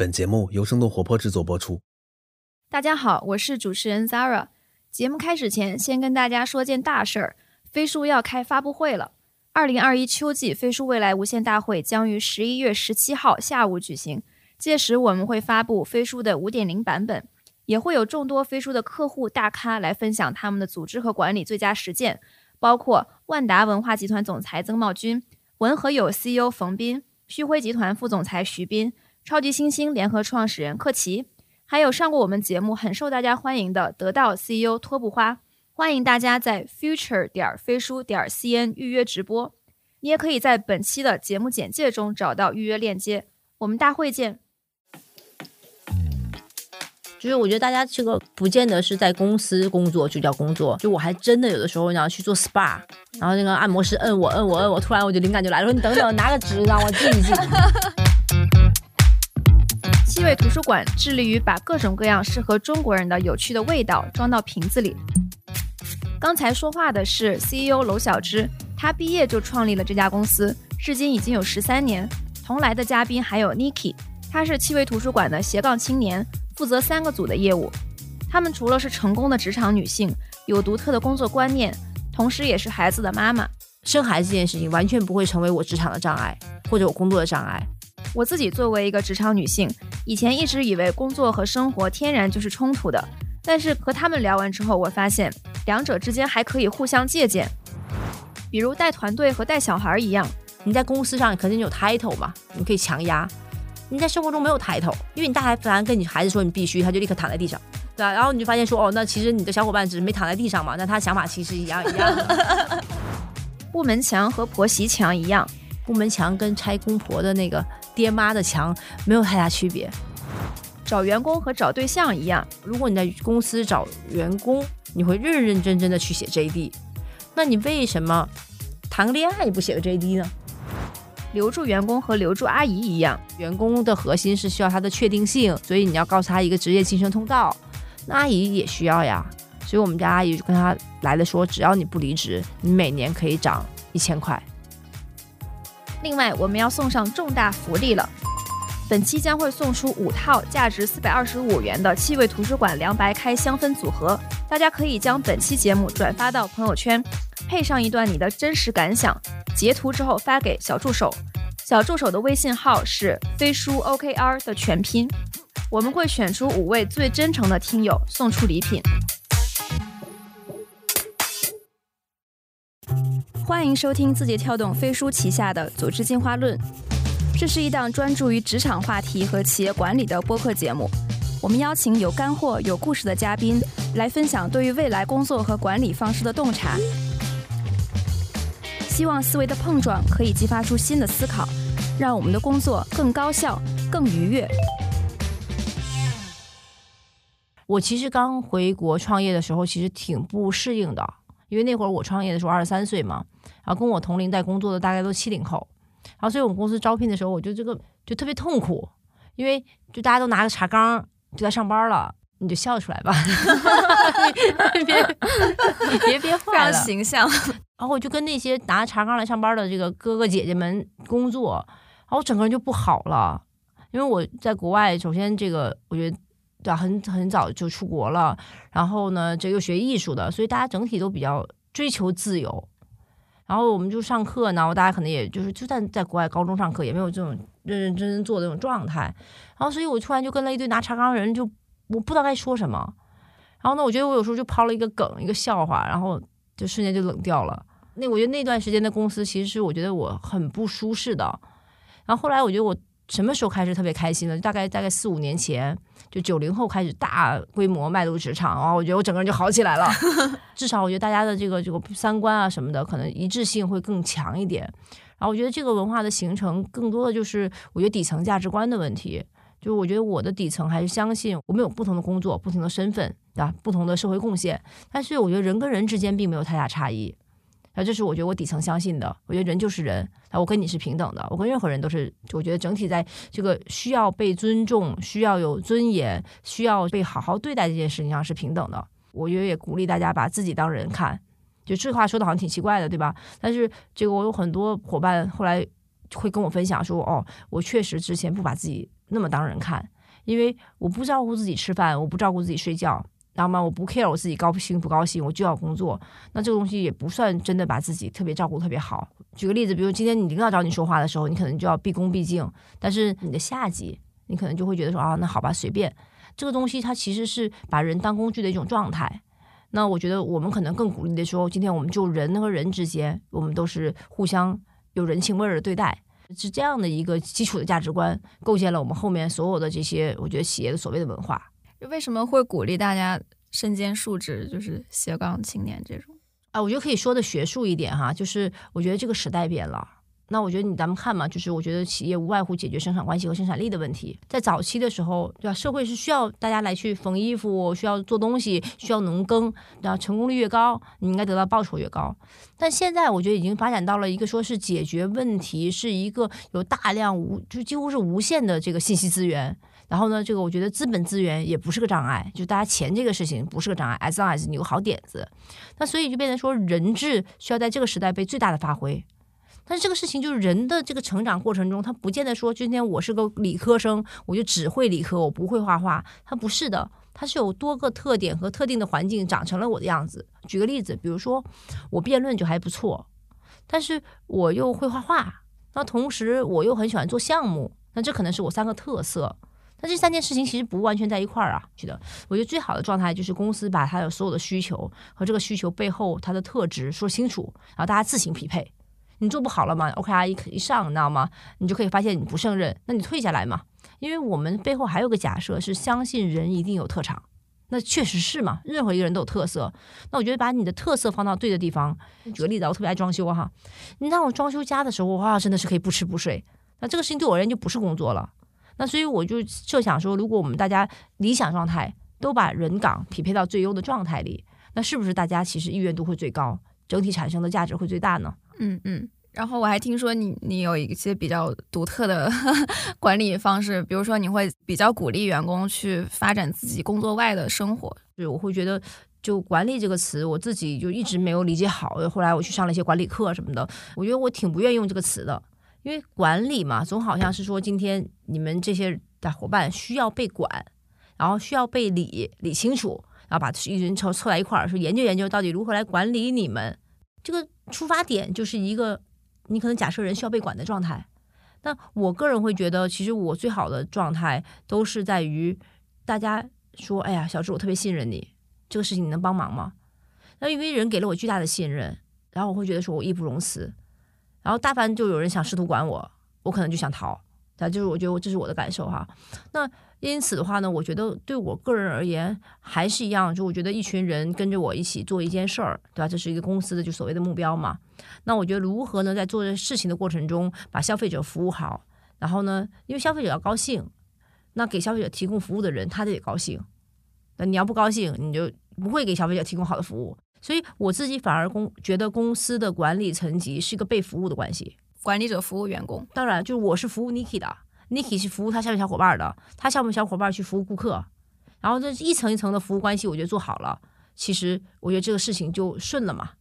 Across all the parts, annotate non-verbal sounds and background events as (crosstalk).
本节目由生动活泼制作播出。大家好，我是主持人 Zara。节目开始前，先跟大家说件大事儿：飞书要开发布会了。二零二一秋季飞书未来无限大会将于十一月十七号下午举行，届时我们会发布飞书的五点零版本，也会有众多飞书的客户大咖来分享他们的组织和管理最佳实践，包括万达文化集团总裁曾茂军、文和友 CEO 冯斌、旭辉集团副总裁徐斌、超级新星联合创始人克奇。还有上过我们节目很受大家欢迎的得到 CEO 托布花，欢迎大家在 future 点飞书点 cn 预约直播。你也可以在本期的节目简介中找到预约链接。我们大会见。就是我觉得大家这个不见得是在公司工作就叫工作，就我还真的有的时候你要去做 SPA，然后那个按摩师摁我摁我摁我，突然我就灵感就来了，说你等等，拿个纸让我记一记。(laughs) 七味图书馆致力于把各种各样适合中国人的有趣的味道装到瓶子里。刚才说话的是 CEO 娄小芝，他毕业就创立了这家公司，至今已经有十三年。同来的嘉宾还有 Niki，他是七味图书馆的斜杠青年，负责三个组的业务。他们除了是成功的职场女性，有独特的工作观念，同时也是孩子的妈妈。生孩子这件事情完全不会成为我职场的障碍，或者我工作的障碍。我自己作为一个职场女性，以前一直以为工作和生活天然就是冲突的，但是和他们聊完之后，我发现两者之间还可以互相借鉴。比如带团队和带小孩一样，你在公司上肯定有 title 嘛，你可以强压；你在生活中没有 title，因为你大孩子跟你孩子说你必须，他就立刻躺在地上，对吧？然后你就发现说，哦，那其实你的小伙伴只是没躺在地上嘛，那他想法其实一样一样的。(laughs) 部门墙和婆媳墙一样，部门墙跟拆公婆的那个。爹妈的墙没有太大区别，找员工和找对象一样。如果你在公司找员工，你会认认真真的去写 JD，那你为什么谈个恋爱也不写个 JD 呢？留住员工和留住阿姨一样，员工的核心是需要他的确定性，所以你要告诉他一个职业晋升通道。那阿姨也需要呀，所以我们家阿姨就跟他来了说，只要你不离职，你每年可以涨一千块。另外，我们要送上重大福利了。本期将会送出五套价值四百二十五元的气味图书馆凉白开香氛组合，大家可以将本期节目转发到朋友圈，配上一段你的真实感想，截图之后发给小助手。小助手的微信号是飞书 OKR 的全拼。我们会选出五位最真诚的听友，送出礼品。欢迎收听字节跳动飞书旗下的《组织进化论》，这是一档专注于职场话题和企业管理的播客节目。我们邀请有干货、有故事的嘉宾来分享对于未来工作和管理方式的洞察，希望思维的碰撞可以激发出新的思考，让我们的工作更高效、更愉悦。我其实刚回国创业的时候，其实挺不适应的。因为那会儿我创业的时候二十三岁嘛，然后跟我同龄在工作的大概都七零后，然后所以我们公司招聘的时候，我就这个就特别痛苦，因为就大家都拿个茶缸就在上班了，你就笑出来吧，你 (laughs) 别你别憋坏了，形象。(laughs) 然后我就跟那些拿茶缸来上班的这个哥哥姐姐们工作，然后我整个人就不好了，因为我在国外，首先这个我觉得。对啊，很很早就出国了，然后呢，这又学艺术的，所以大家整体都比较追求自由。然后我们就上课，然后大家可能也就是就算在国外高中上课，也没有这种认认真真做的这种状态。然后，所以我突然就跟了一堆拿茶缸的人，就我不知道该说什么。然后呢，我觉得我有时候就抛了一个梗，一个笑话，然后就瞬间就冷掉了。那我觉得那段时间的公司，其实是我觉得我很不舒适的。然后后来我觉得我。什么时候开始特别开心呢？大概大概四五年前，就九零后开始大规模迈入职场啊，我觉得我整个人就好起来了。(laughs) 至少我觉得大家的这个这个三观啊什么的，可能一致性会更强一点。然后我觉得这个文化的形成，更多的就是我觉得底层价值观的问题。就是我觉得我的底层还是相信我们有不同的工作、不同的身份，对吧？不同的社会贡献，但是我觉得人跟人之间并没有太大差异。那这是我觉得我底层相信的，我觉得人就是人，啊，我跟你是平等的，我跟任何人都是，我觉得整体在这个需要被尊重、需要有尊严、需要被好好对待这件事情上是平等的。我觉得也鼓励大家把自己当人看，就这话说的好像挺奇怪的，对吧？但是这个我有很多伙伴后来会跟我分享说，哦，我确实之前不把自己那么当人看，因为我不照顾自己吃饭，我不照顾自己睡觉，然后嘛，我不 care 我自己高兴不高兴，我就要工作，那这个东西也不算真的把自己特别照顾特别好。举个例子，比如今天你领导找你说话的时候，你可能就要毕恭毕敬，但是你的下级，你可能就会觉得说啊，那好吧，随便。这个东西它其实是把人当工具的一种状态。那我觉得我们可能更鼓励的说，今天我们就人和人之间，我们都是互相有人情味儿的对待，是这样的一个基础的价值观，构建了我们后面所有的这些，我觉得企业的所谓的文化。为什么会鼓励大家身兼数职，就是斜杠青年这种？啊，我觉得可以说的学术一点哈，就是我觉得这个时代变了。那我觉得你咱们看嘛，就是我觉得企业无外乎解决生产关系和生产力的问题。在早期的时候，对吧？社会是需要大家来去缝衣服，需要做东西，需要农耕，然后成功率越高，你应该得到报酬越高。但现在我觉得已经发展到了一个说是解决问题，是一个有大量无就几乎是无限的这个信息资源。然后呢，这个我觉得资本资源也不是个障碍，就大家钱这个事情不是个障碍，as long as 你有好点子。那所以就变成说人质需要在这个时代被最大的发挥。但是这个事情就是人的这个成长过程中，他不见得说今天我是个理科生，我就只会理科，我不会画画。他不是的，他是有多个特点和特定的环境长成了我的样子。举个例子，比如说我辩论就还不错，但是我又会画画，那同时我又很喜欢做项目，那这可能是我三个特色。那这三件事情其实不完全在一块儿啊。觉得我觉得最好的状态就是公司把它的所有的需求和这个需求背后它的特质说清楚，然后大家自行匹配。你做不好了嘛？OKR 一一上，你知道吗？你就可以发现你不胜任，那你退下来嘛。因为我们背后还有个假设是相信人一定有特长，那确实是嘛。任何一个人都有特色，那我觉得把你的特色放到对的地方。举个例子，我特别爱装修哈，你让我装修家的时候，哇，真的是可以不吃不睡。那这个事情对我而言就不是工作了。那所以我就设想说，如果我们大家理想状态都把人岗匹配到最优的状态里，那是不是大家其实意愿度会最高？整体产生的价值会最大呢。嗯嗯。然后我还听说你你有一些比较独特的 (laughs) 管理方式，比如说你会比较鼓励员工去发展自己工作外的生活。对，我会觉得就管理这个词，我自己就一直没有理解好。后来我去上了一些管理课什么的，我觉得我挺不愿意用这个词的，因为管理嘛，总好像是说今天你们这些的伙伴需要被管，然后需要被理理清楚，然后把一群人凑凑在一块儿，说研究研究到底如何来管理你们。这个出发点就是一个。你可能假设人需要被管的状态，那我个人会觉得，其实我最好的状态都是在于大家说：“哎呀，小智，我特别信任你，这个事情你能帮忙吗？”那因为人给了我巨大的信任，然后我会觉得说我义不容辞，然后大凡就有人想试图管我，我可能就想逃。那就是我觉得这是我的感受哈。那因此的话呢，我觉得对我个人而言还是一样，就我觉得一群人跟着我一起做一件事儿，对吧？这是一个公司的就所谓的目标嘛。那我觉得如何呢，在做这事情的过程中把消费者服务好，然后呢，因为消费者要高兴，那给消费者提供服务的人他得高兴。那你要不高兴，你就不会给消费者提供好的服务。所以我自己反而公觉得公司的管理层级是一个被服务的关系。管理者服务员工，当然就是我是服务 Niki 的，Niki 是服务他下面小伙伴的，他下面小伙伴去服务顾客，然后这一层一层的服务关系，我觉得做好了，其实我觉得这个事情就顺了嘛，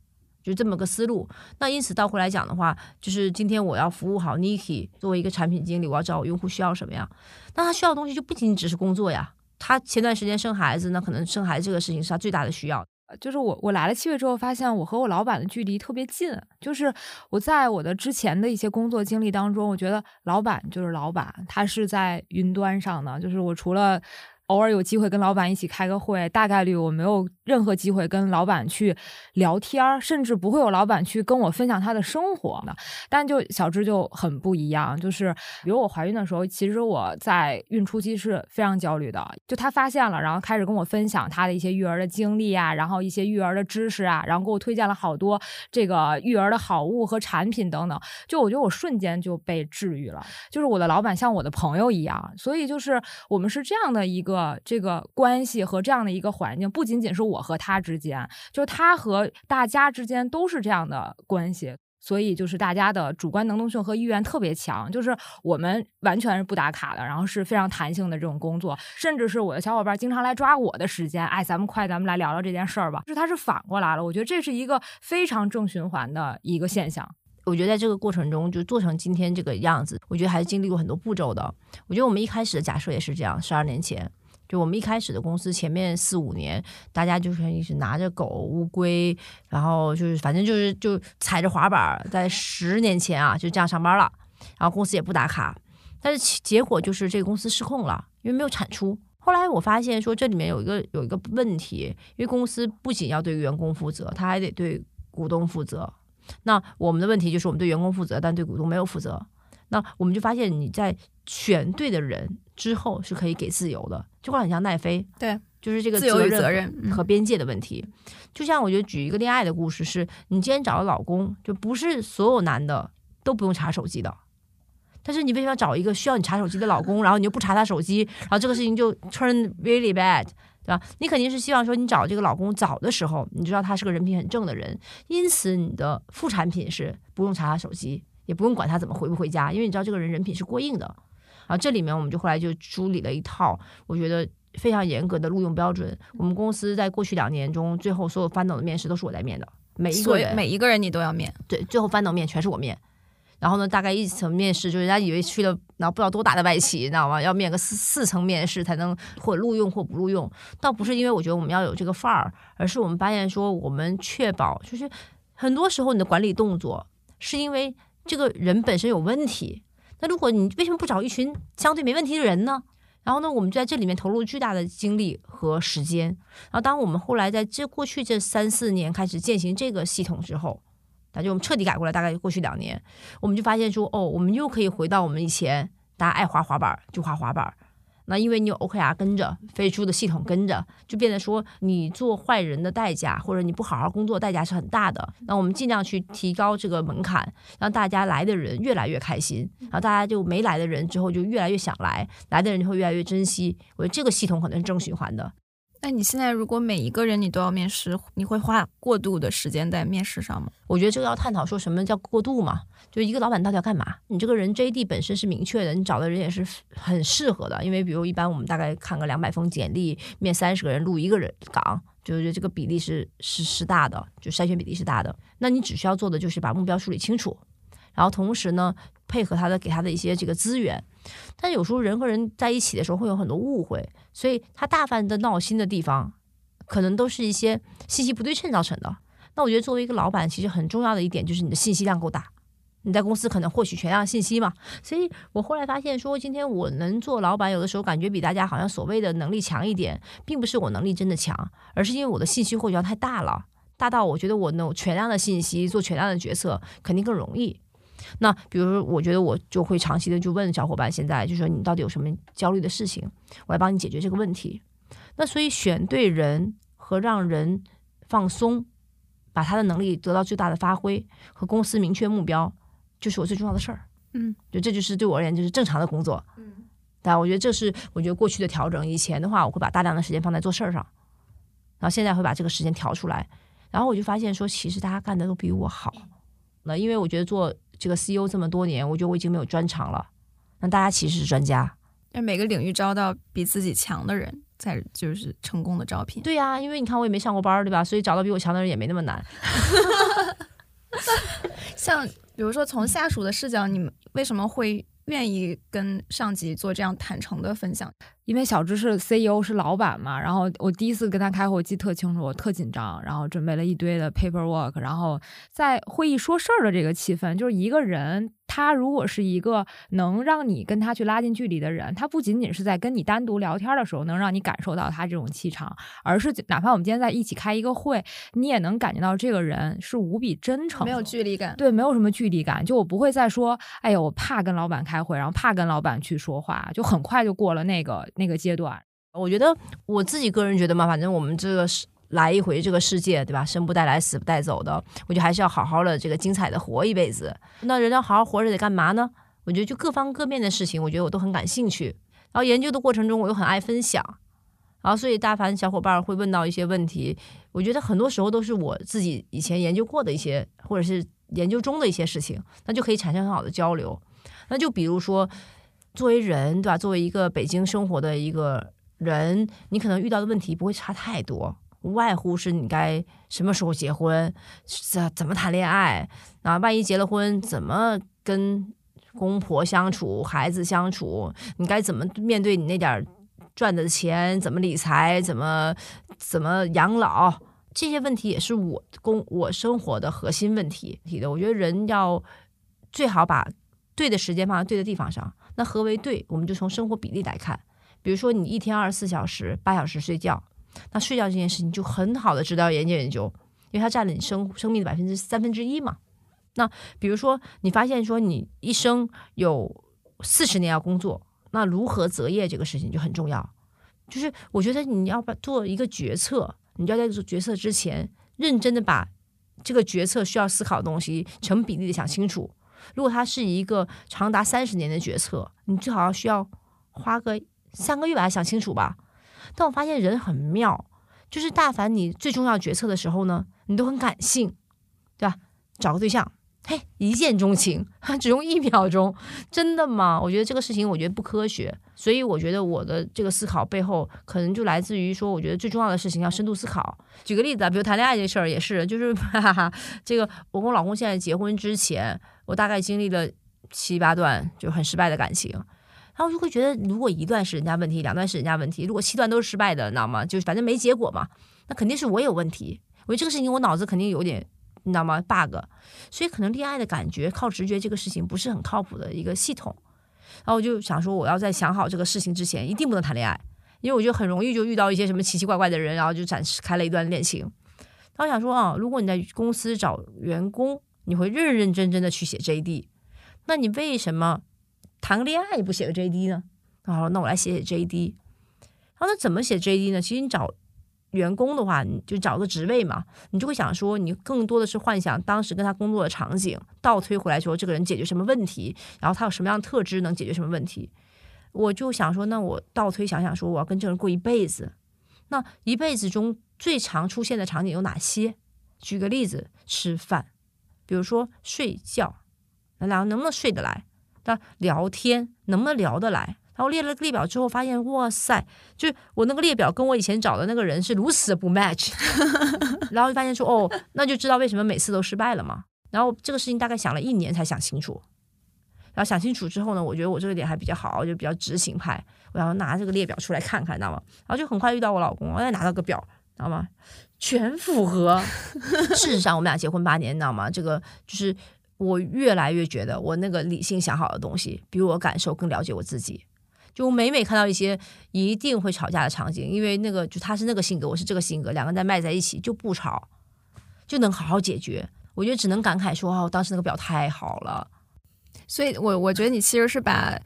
就这么个思路。那因此倒回来讲的话，就是今天我要服务好 Niki，作为一个产品经理，我要知道用户需要什么呀？那他需要的东西就不仅仅只是工作呀，他前段时间生孩子，那可能生孩子这个事情是他最大的需要。就是我，我来了七月之后，发现我和我老板的距离特别近。就是我在我的之前的一些工作经历当中，我觉得老板就是老板，他是在云端上的。就是我除了。偶尔有机会跟老板一起开个会，大概率我没有任何机会跟老板去聊天，甚至不会有老板去跟我分享他的生活的。但就小芝就很不一样，就是比如我怀孕的时候，其实我在孕初期是非常焦虑的。就他发现了，然后开始跟我分享他的一些育儿的经历啊，然后一些育儿的知识啊，然后给我推荐了好多这个育儿的好物和产品等等。就我觉得我瞬间就被治愈了，就是我的老板像我的朋友一样，所以就是我们是这样的一个。呃，这个关系和这样的一个环境，不仅仅是我和他之间，就他和大家之间都是这样的关系，所以就是大家的主观能动性和意愿特别强，就是我们完全是不打卡的，然后是非常弹性的这种工作，甚至是我的小伙伴经常来抓我的时间，哎，咱们快，咱们来聊聊这件事儿吧，就是他是反过来了，我觉得这是一个非常正循环的一个现象。我觉得在这个过程中，就做成今天这个样子，我觉得还是经历过很多步骤的。我觉得我们一开始的假设也是这样，十二年前，就我们一开始的公司前面四五年，大家就是一直拿着狗、乌龟，然后就是反正就是就踩着滑板，在十年前啊就这样上班了，然后公司也不打卡，但是结果就是这个公司失控了，因为没有产出。后来我发现说这里面有一个有一个问题，因为公司不仅要对员工负责，他还得对股东负责。那我们的问题就是我们对员工负责，但对股东没有负责。那我们就发现你在选对的人之后是可以给自由的，就很像奈飞，对，就是这个自由责责任嗯和边界的问题。就像我觉得举一个恋爱的故事是，你今天找了老公，就不是所有男的都不用查手机的。但是你为什么要找一个需要你查手机的老公，然后你又不查他手机，然后这个事情就 turn really bad，对吧？你肯定是希望说你找这个老公早的时候，你知道他是个人品很正的人，因此你的副产品是不用查他手机，也不用管他怎么回不回家，因为你知道这个人人品是过硬的。啊，这里面我们就后来就梳理了一套，我觉得非常严格的录用标准。我们公司在过去两年中，最后所有翻斗的面试都是我在面的，每一个人每一个人你都要面，对，最后翻斗面全是我面。然后呢，大概一层面试，就是人家以为去了，然后不知道多大的外企，你知道吗？要面个四四层面试才能或录用或不录用。倒不是因为我觉得我们要有这个范儿，而是我们发现说，我们确保就是很多时候你的管理动作是因为这个人本身有问题。那如果你为什么不找一群相对没问题的人呢？然后呢，我们就在这里面投入巨大的精力和时间。然后，当我们后来在这过去这三四年开始践行这个系统之后，那就我们彻底改过来，大概过去两年，我们就发现说，哦，我们又可以回到我们以前大家爱滑滑板就滑滑板。那因为你有 OKR 跟着，飞猪的系统跟着，就变得说你做坏人的代价，或者你不好好工作代价是很大的。那我们尽量去提高这个门槛，让大家来的人越来越开心，然后大家就没来的人之后就越来越想来，来的人就会越来越珍惜。我觉得这个系统可能是正循环的。那你现在如果每一个人你都要面试，你会花过度的时间在面试上吗？我觉得这个要探讨说什么叫过渡嘛，就一个老板到底要干嘛？你这个人 JD 本身是明确的，你找的人也是很适合的，因为比如一般我们大概看个两百封简历，面三十个人录一个人岗，就是这个比例是是是大的，就筛选比例是大的。那你只需要做的就是把目标梳理清楚，然后同时呢配合他的给他的一些这个资源。但有时候人和人在一起的时候会有很多误会，所以他大半的闹心的地方，可能都是一些信息不对称造成的。那我觉得作为一个老板，其实很重要的一点就是你的信息量够大。你在公司可能获取全量信息嘛，所以我后来发现说，今天我能做老板，有的时候感觉比大家好像所谓的能力强一点，并不是我能力真的强，而是因为我的信息获取量太大了，大到我觉得我能全量的信息做全量的决策肯定更容易。那比如说，我觉得我就会长期的就问小伙伴，现在就说你到底有什么焦虑的事情，我来帮你解决这个问题。那所以选对人和让人放松，把他的能力得到最大的发挥，和公司明确目标，就是我最重要的事儿。嗯，就这就是对我而言就是正常的工作。嗯，但我觉得这是我觉得过去的调整。以前的话，我会把大量的时间放在做事儿上，然后现在会把这个时间调出来。然后我就发现说，其实大家干的都比我好。那因为我觉得做这个 CEO 这么多年，我觉得我已经没有专长了。那大家其实是专家。但每个领域招到比自己强的人，才就是成功的招聘。对呀、因为你看我也没上过班儿，对吧？所以找到比我强的人也没那么难。(laughs) 像比如说从下属的视角，你们为什么会愿意跟上级做这样坦诚的分享？因为小芝是 CEO 是老板嘛，然后我第一次跟他开会，我记得特清楚，我特紧张，然后准备了一堆的 paperwork，然后在会议说事儿的这个气氛，就是一个人他如果是一个能让你跟他去拉近距离的人，他不仅仅是在跟你单独聊天的时候能让你感受到他这种气场，而是哪怕我们今天在一起开一个会，你也能感觉到这个人是无比真诚，没有距离感。对，没有什么距离感，就我不会再说，哎呀，我怕跟老板开会，然后怕跟老板去说话，就很快就过了那个那个阶段。我觉得我自己个人觉得嘛，反正我们这个是来一回这个世界，对吧？生不带来，死不带走的。我觉得还是要好好的这个精彩的活一辈子。那人要好好活着得干嘛呢？我觉得就各方各面的事情，我觉得我都很感兴趣。然后研究的过程中，我又很爱分享。然后所以大凡小伙伴会问到一些问题，我觉得很多时候都是我自己以前研究过的一些，或者是研究中的一些事情，那就可以产生很好的交流。那就比如说，作为人，对吧？作为一个北京生活的一个人，你可能遇到的问题不会差太多。无外乎是你该什么时候结婚，怎怎么谈恋爱，啊，万一结了婚怎么跟公婆相处、孩子相处，你该怎么面对你那点赚的钱，怎么理财，怎么怎么养老，这些问题也是我工我生活的核心问题题的。我觉得人要最好把对的时间放在对的地方上。那何为对？我们就从生活比例来看。比如说，你一天二十四小时，八小时睡觉，那睡觉这件事情就很好的值得研究研究，因为它占了你生生命的百分之三分之一嘛。那比如说，你发现说你一生有四十年要工作，那如何择业这个事情就很重要。就是我觉得你要把做一个决策，你就要在做决策之前，认真的把这个决策需要思考的东西成比例的想清楚。如果它是一个长达三十年的决策，你最好要需要花个三个月把它想清楚吧。但我发现人很妙，就是大凡你最重要决策的时候呢，你都很感性，对吧？找个对象，嘿，一见钟情，(laughs) 只用一秒钟，真的吗？我觉得这个事情，我觉得不科学。所以我觉得我的这个思考背后，可能就来自于说，我觉得最重要的事情要深度思考。举个例子啊，比如谈恋爱这事儿也是，就是 (laughs) 哈哈，这个我跟我老公现在结婚之前，我大概经历了七八段就很失败的感情，然后就会觉得，如果一段是人家问题，两段是人家问题，如果七段都是失败的，你知道吗？就是反正没结果嘛，那肯定是我有问题。我觉得这个事情我脑子肯定有点，你知道吗？bug，所以可能恋爱的感觉靠直觉这个事情不是很靠谱的一个系统。然后我就想说，我要在想好这个事情之前，一定不能谈恋爱，因为我觉得很容易就遇到一些什么奇奇怪怪的人，然后就展示开了一段恋情。然后想说啊，如果你在公司找员工，你会认认真真的去写 JD，那你为什么谈个恋爱不写个 JD 呢？然后那我来写写 JD。然后那怎么写 JD 呢？其实你找员工的话，你就找个职位嘛，你就会想说，你更多的是幻想当时跟他工作的场景，倒推回来说，这个人解决什么问题，然后他有什么样的特质能解决什么问题。我就想说，那我倒推想想说，我要跟这个人过一辈子，那一辈子中最常出现的场景有哪些？举个例子，吃饭，比如说睡觉，那两个能不能睡得来？那聊天能不能聊得来？然后列了个列表之后，发现哇塞，就是我那个列表跟我以前找的那个人是如此的不 match，(laughs) 然后就发现说哦，那就知道为什么每次都失败了嘛。然后这个事情大概想了一年才想清楚，然后想清楚之后呢，我觉得我这个点还比较好，就比较执行派，我要拿这个列表出来看看，知道吗？然后就很快遇到我老公，我再拿到个表，知道吗？全符合。(laughs) 事实上，我们俩结婚八年，你知道吗？这个就是我越来越觉得，我那个理性想好的东西，比我感受更了解我自己。就每每看到一些一定会吵架的场景，因为那个就他是那个性格，我是这个性格，两个人在卖在一起就不吵，就能好好解决。我觉得只能感慨说，哦，当时那个表太好了。所以我我觉得你其实是把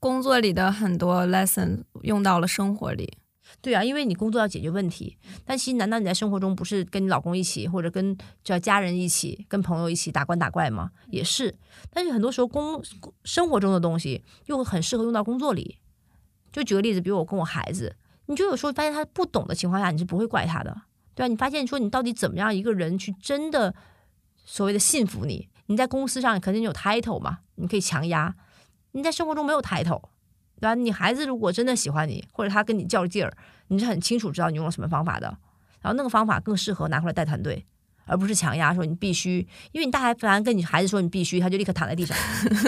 工作里的很多 lesson 用到了生活里。对啊，因为你工作要解决问题，但其实难道你在生活中不是跟你老公一起，或者跟叫家人一起，跟朋友一起打关打怪吗？也是。但是很多时候工生活中的东西又很适合用到工作里。就举个例子，比如我跟我孩子，你就有时候发现他不懂的情况下，你是不会怪他的，对吧？你发现说你到底怎么样一个人去真的所谓的信服你？你在公司上肯定有 title 嘛，你可以强压；你在生活中没有 title，对吧？你孩子如果真的喜欢你，或者他跟你较劲儿，你是很清楚知道你用了什么方法的，然后那个方法更适合拿回来带团队。而不是强压说你必须，因为你大孩反跟你孩子说你必须，他就立刻躺在地上，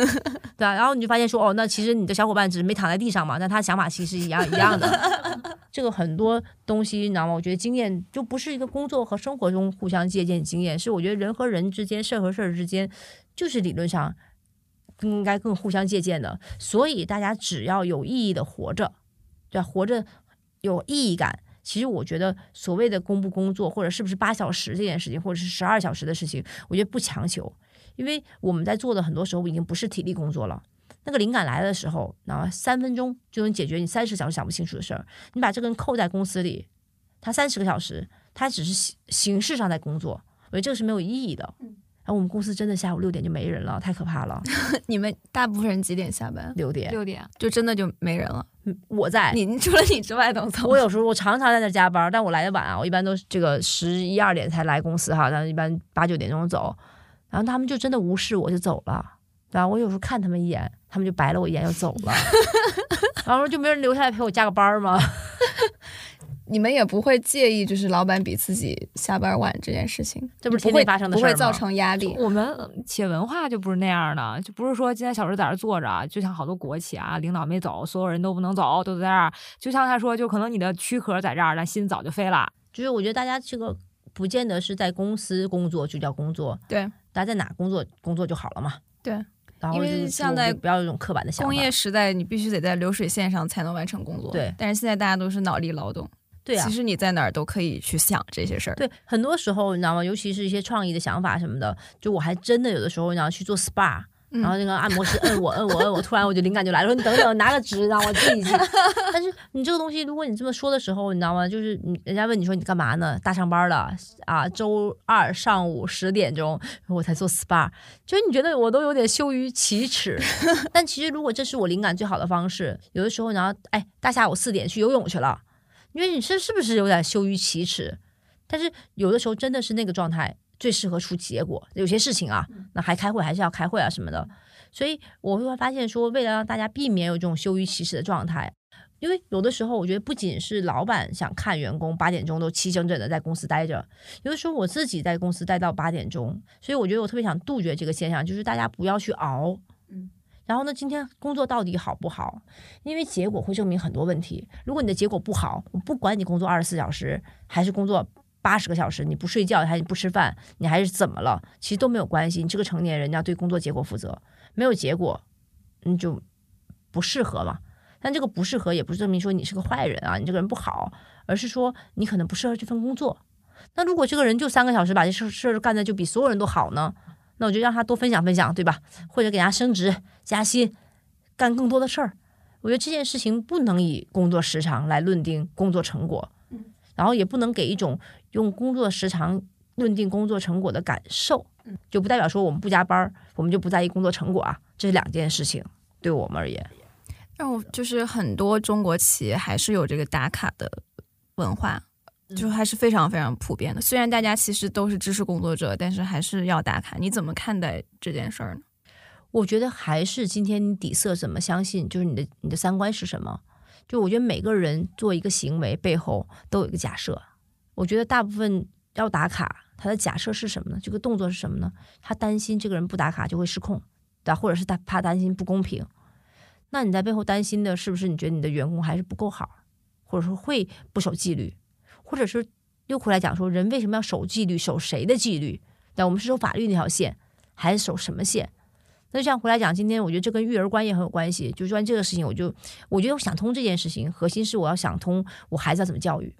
(laughs) 对吧？然后你就发现说哦，那其实你的小伙伴只是没躺在地上嘛，那他想法其实一样一样的。(laughs) 这个很多东西你知道吗？我觉得经验就不是一个工作和生活中互相借鉴经验，是我觉得人和人之间、事儿和事儿之间，就是理论上更应该更互相借鉴的。所以大家只要有意义的活着，对吧？活着有意义感。其实我觉得，所谓的工不工作，或者是不是八小时这件事情，或者是十二小时的事情，我觉得不强求，因为我们在做的很多时候已经不是体力工作了。那个灵感来的时候，那三分钟就能解决你三十小时想不清楚的事儿。你把这个人扣在公司里，他三十个小时，他只是形形式上在工作，我觉得这个是没有意义的。然后我们公司真的下午六点就没人了，太可怕了。(laughs) 你们大部分人几点下班？六点，六点就真的就没人了。我在，你除了你之外都走。我有时候我常常在那加班，但我来的晚啊，我一般都是这个十一二点才来公司哈，但一般八九点钟走。然后他们就真的无视我就走了，然后我有时候看他们一眼，他们就白了我一眼就走了。(laughs) 然后就没人留下来陪我加个班吗？你们也不会介意，就是老板比自己下班晚这件事情，这不是不会天天发生的事不会造成压力。我们企业文化就不是那样的，就不是说今天小时在这儿坐着，就像好多国企啊，领导没走，所有人都不能走，都在这儿。就像他说，就可能你的躯壳在这儿，但心早就飞了。就是 (laughs) 我觉得大家这个不见得是在公司工作就叫工作，对，大家在哪工作工作就好了嘛。对，因为然后就是我像在不要有这种刻板的想法。工业时代，你必须得在流水线上才能完成工作。对但是现在大家都是脑力劳动，对啊其，实你在哪儿都可以去想这些事儿。对，很多时候你知道吗？尤其是一些创意的想法什么的，就我还真的有的时候你要去做 SPA。嗯然后那个按摩师摁我摁我摁我，突然我就灵感就来了，说你等等，拿个纸让我记一记。(laughs) 但是你这个东西，如果你这么说的时候，你知道吗？就是你人家问你说你干嘛呢？大上班了啊，周二上午十点钟我才做 SPA，就是你觉得我都有点羞于启齿。(laughs) 但其实如果这是我灵感最好的方式，有的时候你要哎，大下午四点去游泳去了，因为你是是不是有点羞于启齿？但是有的时候真的是那个状态最适合出结果。有些事情啊，那还开会还是要开会啊什么的。所以我会发现说，为了让大家避免有这种羞于启齿的状态，因为有的时候我觉得不仅是老板想看员工八点钟都齐整整的在公司待着，有的时候我自己在公司待到八点钟，所以我觉得我特别想杜绝这个现象，就是大家不要去熬。然后呢，今天工作到底好不好？因为结果会证明很多问题。如果你的结果不好，我不管你工作二十四小时还是工作八十个小时，你不睡觉还是不吃饭，你还是怎么了？其实都没有关系。你这个成年人要对工作结果负责，没有结果，你就不适合嘛。但这个不适合也不是证明说你是个坏人啊，你这个人不好，而是说你可能不适合这份工作。那如果这个人就三个小时把这事事儿干的就比所有人都好呢？那我就让他多分享分享，对吧？或者给他升职加薪，干更多的事儿。我觉得这件事情不能以工作时长来论定工作成果，然后也不能给一种用工作时长论定工作成果的感受，就不代表说我们不加班儿，我们就不在意工作成果啊，这是两件事情，对我们而言。但我就是很多中国企业还是有这个打卡的文化，就还是非常非常普遍的。虽然大家其实都是知识工作者，但是还是要打卡。你怎么看待这件事儿呢？我觉得还是今天你底色怎么相信，就是你的你的三观是什么。就我觉得每个人做一个行为背后都有一个假设。我觉得大部分要打卡，他的假设是什么呢？这个动作是什么呢？他担心这个人不打卡就会失控，对吧？或者是他怕担心不公平。那你在背后担心的是不是你觉得你的员工还是不够好，或者说会不守纪律，或者是又回来讲说人为什么要守纪律？守谁的纪律？那，我们是守法律那条线，还是守什么线？那就像回来讲，今天我觉得这跟育儿观也很有关系。就说这个事情，我就我觉得我想通这件事情，核心是我要想通我孩子要怎么教育，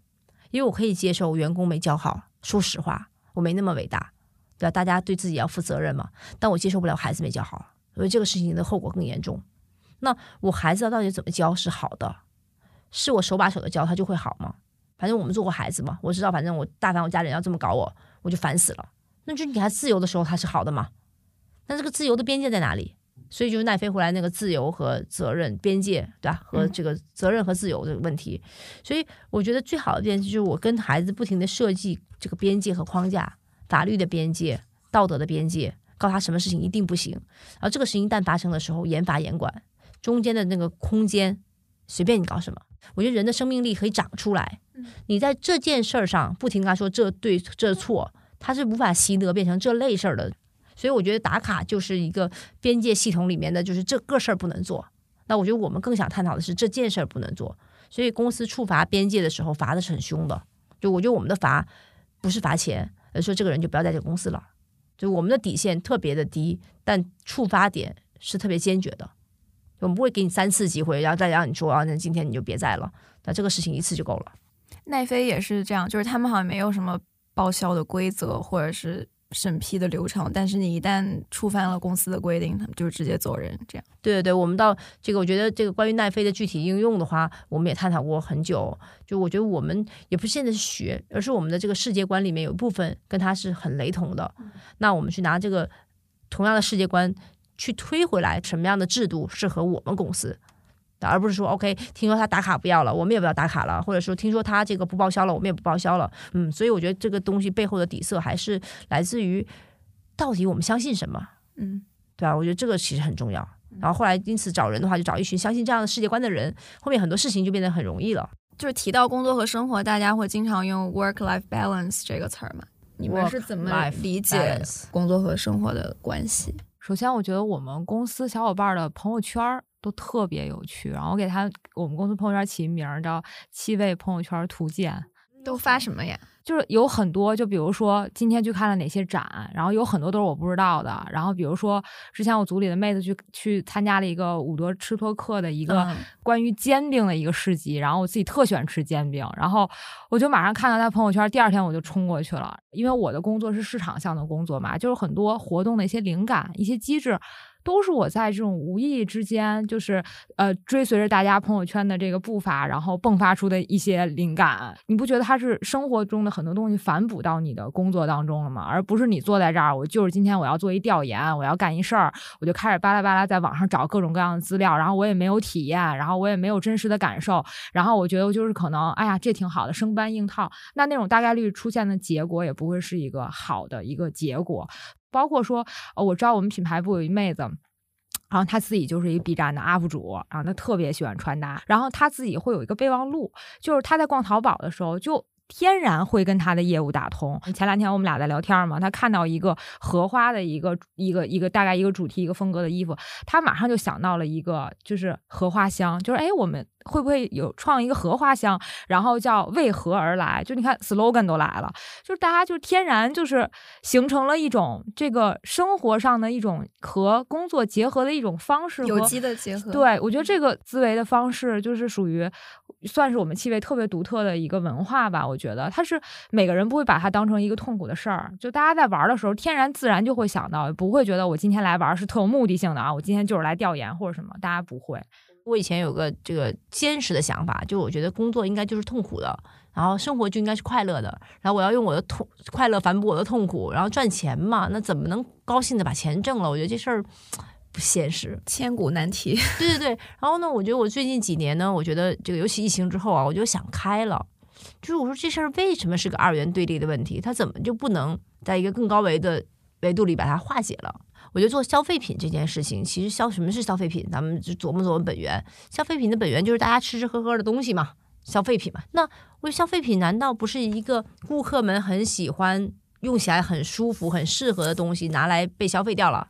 因为我可以接受员工没教好，说实话，我没那么伟大，对吧？大家对自己要负责任嘛。但我接受不了孩子没教好，所以这个事情的后果更严重。那我孩子到底怎么教是好的？是我手把手的教他就会好吗？反正我们做过孩子嘛，我知道，反正我大凡我家人要这么搞我，我就烦死了。那就你给他自由的时候，他是好的嘛？那这个自由的边界在哪里？所以就是奈飞回来那个自由和责任边界，对吧？和这个责任和自由这个问题。所以我觉得最好的边界就是我跟孩子不停的设计这个边界和框架，法律的边界、道德的边界，告诉他什么事情一定不行。然后这个事情一旦发生的时候，严罚严管，中间的那个空间随便你搞什么。我觉得人的生命力可以长出来。你在这件事儿上不停跟他说这对这错，他是无法习得变成这类事儿的。所以我觉得打卡就是一个边界系统里面的，就是这个事儿不能做。那我觉得我们更想探讨的是这件事儿不能做。所以公司处罚边界的时候罚的是很凶的。就我觉得我们的罚不是罚钱，而说这个人就不要在这个公司了。就我们的底线特别的低，但触发点是特别坚决的。我们不会给你三次机会，然后再让你说啊，那今天你就别在了。那这个事情一次就够了。奈飞也是这样，就是他们好像没有什么报销的规则或者是审批的流程，但是你一旦触犯了公司的规定，他们就直接走人。这样，对对对，我们到这个，我觉得这个关于奈飞的具体应用的话，我们也探讨过很久。就我觉得我们也不是现在是学，而是我们的这个世界观里面有一部分跟它是很雷同的。那我们去拿这个同样的世界观去推回来，什么样的制度适合我们公司？而不是说 OK，听说他打卡不要了，我们也不要打卡了，或者说听说他这个不报销了，我们也不报销了。嗯，所以我觉得这个东西背后的底色还是来自于到底我们相信什么，嗯，对吧？我觉得这个其实很重要。然后后来因此找人的话，就找一群相信这样的世界观的人，后面很多事情就变得很容易了。就是提到工作和生活，大家会经常用 work-life balance 这个词儿嘛？你们是怎么理解工作和生活的关系？首先，我觉得我们公司小伙伴的朋友圈儿都特别有趣，然后我给他我们公司朋友圈起名儿叫“七位朋友圈图鉴”。都发什么呀？就是有很多，就比如说今天去看了哪些展，然后有很多都是我不知道的。然后比如说之前我组里的妹子去去参加了一个伍德吃托克的一个嗯关于煎饼的一个市集，然后我自己特喜欢吃煎饼，然后我就马上看到他朋友圈，第二天我就冲过去了，因为我的工作是市场项的工作嘛，就是很多活动的一些灵感、一些机制。都是我在这种无意之间，就是呃追随着大家朋友圈的这个步伐，然后迸发出的一些灵感。你不觉得它是生活中的很多东西反哺到你的工作当中了吗？而不是你坐在这儿，我就是今天我要做一调研，我要干一事儿，我就开始巴拉巴拉在网上找各种各样的资料，然后我也没有体验，然后我也没有真实的感受，然后我觉得就是可能，哎呀，这挺好的，生搬硬套。那那种大概率出现的结果也不会是一个好的一个结果。包括说，呃，我知道我们品牌部有一妹子。然后她自己就是一个 B 站的 UP 主，然后她特别喜欢穿搭，然后她自己会有一个备忘录，就是她在逛淘宝的时候就。天然会跟他的业务打通。前两天我们俩在聊天嘛，他看到一个荷花的一个一个一个大概一个主题一个风格的衣服，他马上就想到了一个就是荷花香，就是哎，我们会不会有创一个荷花香，然后叫为何而来？就你看 slogan 都来了，就是大家就天然就是形成了一种这个生活上的一种和工作结合的一种方式，有机的结合。对，我觉得这个思维的方式就是属于算是我们气味特别独特的一个文化吧。我觉得它是每个人不会把它当成一个痛苦的事儿，就大家在玩的时候，天然自然就会想到，不会觉得我今天来玩是特有目的性的啊，我今天就是来调研或者什么，大家不会。我以前有个这个坚实的想法，就我觉得工作应该就是痛苦的，然后生活就应该是快乐的，然后我要用我的痛快乐反哺我的痛苦，然后赚钱嘛，那怎么能高兴的把钱挣了？我觉得这事儿不现实。千古难题。(laughs) 对对对，然后呢，我觉得我最近几年呢，我觉得这个尤其疫情之后啊，我就想开了，就是我说这事儿为什么是个二元对立的问题？它怎么就不能在一个更高维的维度里把它化解了？我觉得做消费品这件事情，其实消什么是消费品？咱们就琢磨琢磨本源。消费品的本源就是大家吃吃喝喝的东西嘛，消费品嘛。那我觉得消费品难道不是一个顾客们很喜欢、用起来很舒服、很适合的东西拿来被消费掉了？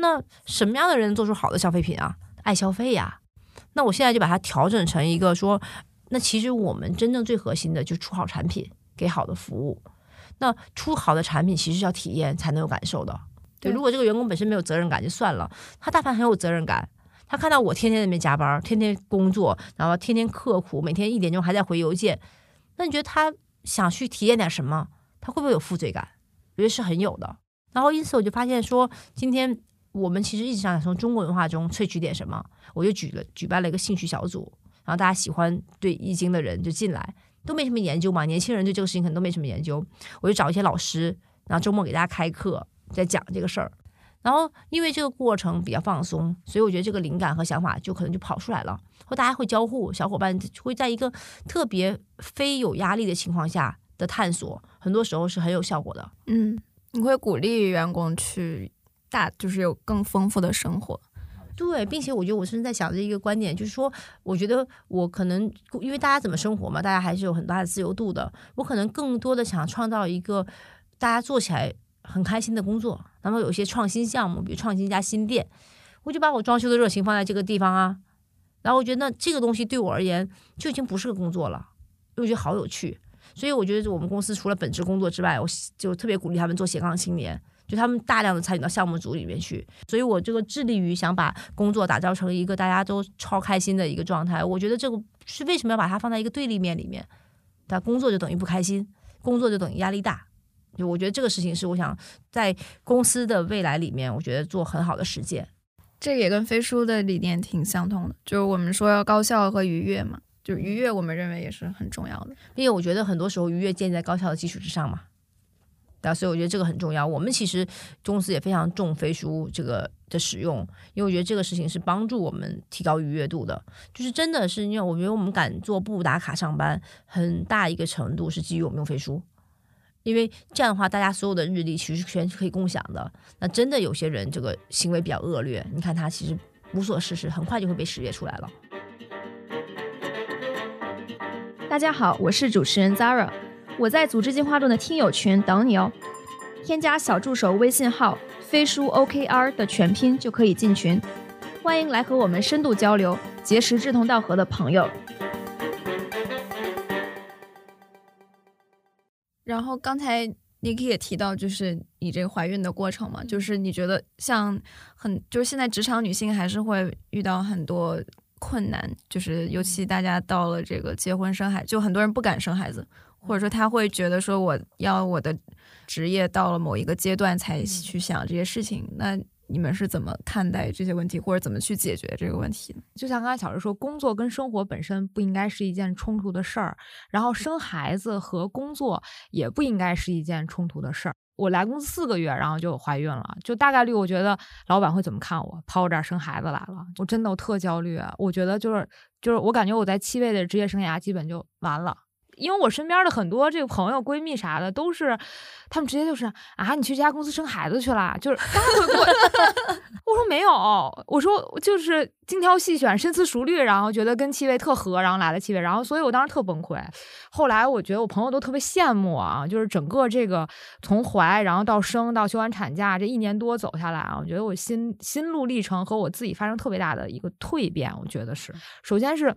那什么样的人做出好的消费品啊？爱消费呀。那我现在就把它调整成一个说，那其实我们真正最核心的就是出好产品，给好的服务。那出好的产品其实是要体验才能有感受的。对，如果这个员工本身没有责任感就算了，他大凡很有责任感，他看到我天天在那边加班，天天工作，然后天天刻苦，每天一点钟还在回邮件，那你觉得他想去体验点什么？他会不会有负罪感？我觉得是很有的。然后因此我就发现说，今天我们其实一直想从中国文化中萃取点什么，我就举了举办了一个兴趣小组，然后大家喜欢对易经的人就进来，都没什么研究嘛，年轻人对这个事情可能都没什么研究，我就找一些老师，然后周末给大家开课，在讲这个事儿。然后因为这个过程比较放松，所以我觉得这个灵感和想法就可能就跑出来了，或大家会交互，小伙伴会在一个特别非有压力的情况下的探索，很多时候是很有效果的。嗯，你会鼓励员工去大，就是有更丰富的生活。对，并且我觉得我甚至在想着一个观点，就是说，我觉得我可能因为大家怎么生活嘛，大家还是有很大的自由度的。我可能更多的想创造一个大家做起来很开心的工作。那么有一些创新项目，比如创新一家新店，我就把我装修的热情放在这个地方啊。然后我觉得这个东西对我而言就已经不是个工作了，因为我觉得好有趣。所以我觉得我们公司除了本职工作之外，我就特别鼓励他们做斜杠青年。就他们大量的参与到项目组里面去，所以我这个致力于想把工作打造成一个大家都超开心的一个状态。我觉得这个是为什么要把它放在一个对立面里面？但工作就等于不开心，工作就等于压力大。就我觉得这个事情是我想在公司的未来里面，我觉得做很好的实践。这个也跟飞书的理念挺相通的，就是我们说要高效和愉悦嘛，就是愉悦，我们认为也是很重要的。并且我觉得很多时候愉悦建立在高效的基础之上嘛。对啊，所以我觉得这个很重要。我们其实公司也非常重飞书这个的使用，因为我觉得这个事情是帮助我们提高愉悦度的。就是真的是因为我觉得我们敢做不打卡上班，很大一个程度是基于我们用飞书。因为这样的话，大家所有的日历其实全是可以共享的。那真的有些人这个行为比较恶劣，你看他其实无所事事，很快就会被识别出来了。大家好，我是主持人 Zara，我在组织进化论的听友群等你哦。添加小助手微信号“飞书 OKR” 的全拼就可以进群，欢迎来和我们深度交流，结识志同道合的朋友。然后刚才 Niki 也提到，就是你这个怀孕的过程嘛，就是你觉得像很，就是现在职场女性还是会遇到很多困难，就是尤其大家到了这个结婚生孩，就很多人不敢生孩子，或者说他会觉得说我要我的职业到了某一个阶段才去想这些事情，那。你们是怎么看待这些问题，或者怎么去解决这个问题呢？就像刚才小石说，工作跟生活本身不应该是一件冲突的事儿，然后生孩子和工作也不应该是一件冲突的事儿。我来公司四个月，然后就怀孕了，就大概率我觉得老板会怎么看我？跑我这儿生孩子来了，我真的我特焦虑。我觉得就是就是我感觉我在七位的职业生涯基本就完了。因为我身边的很多这个朋友、闺蜜啥的，都是他们直接就是啊，你去这家公司生孩子去了，就是当时会我说没有，我说就是精挑细选、深思熟虑，然后觉得跟气味特合，然后来了气味，然后所以我当时特崩溃。后来我觉得我朋友都特别羡慕啊，就是整个这个从怀然后到生到休完产假这一年多走下来啊，我觉得我心心路历程和我自己发生特别大的一个蜕变，我觉得是，首先是。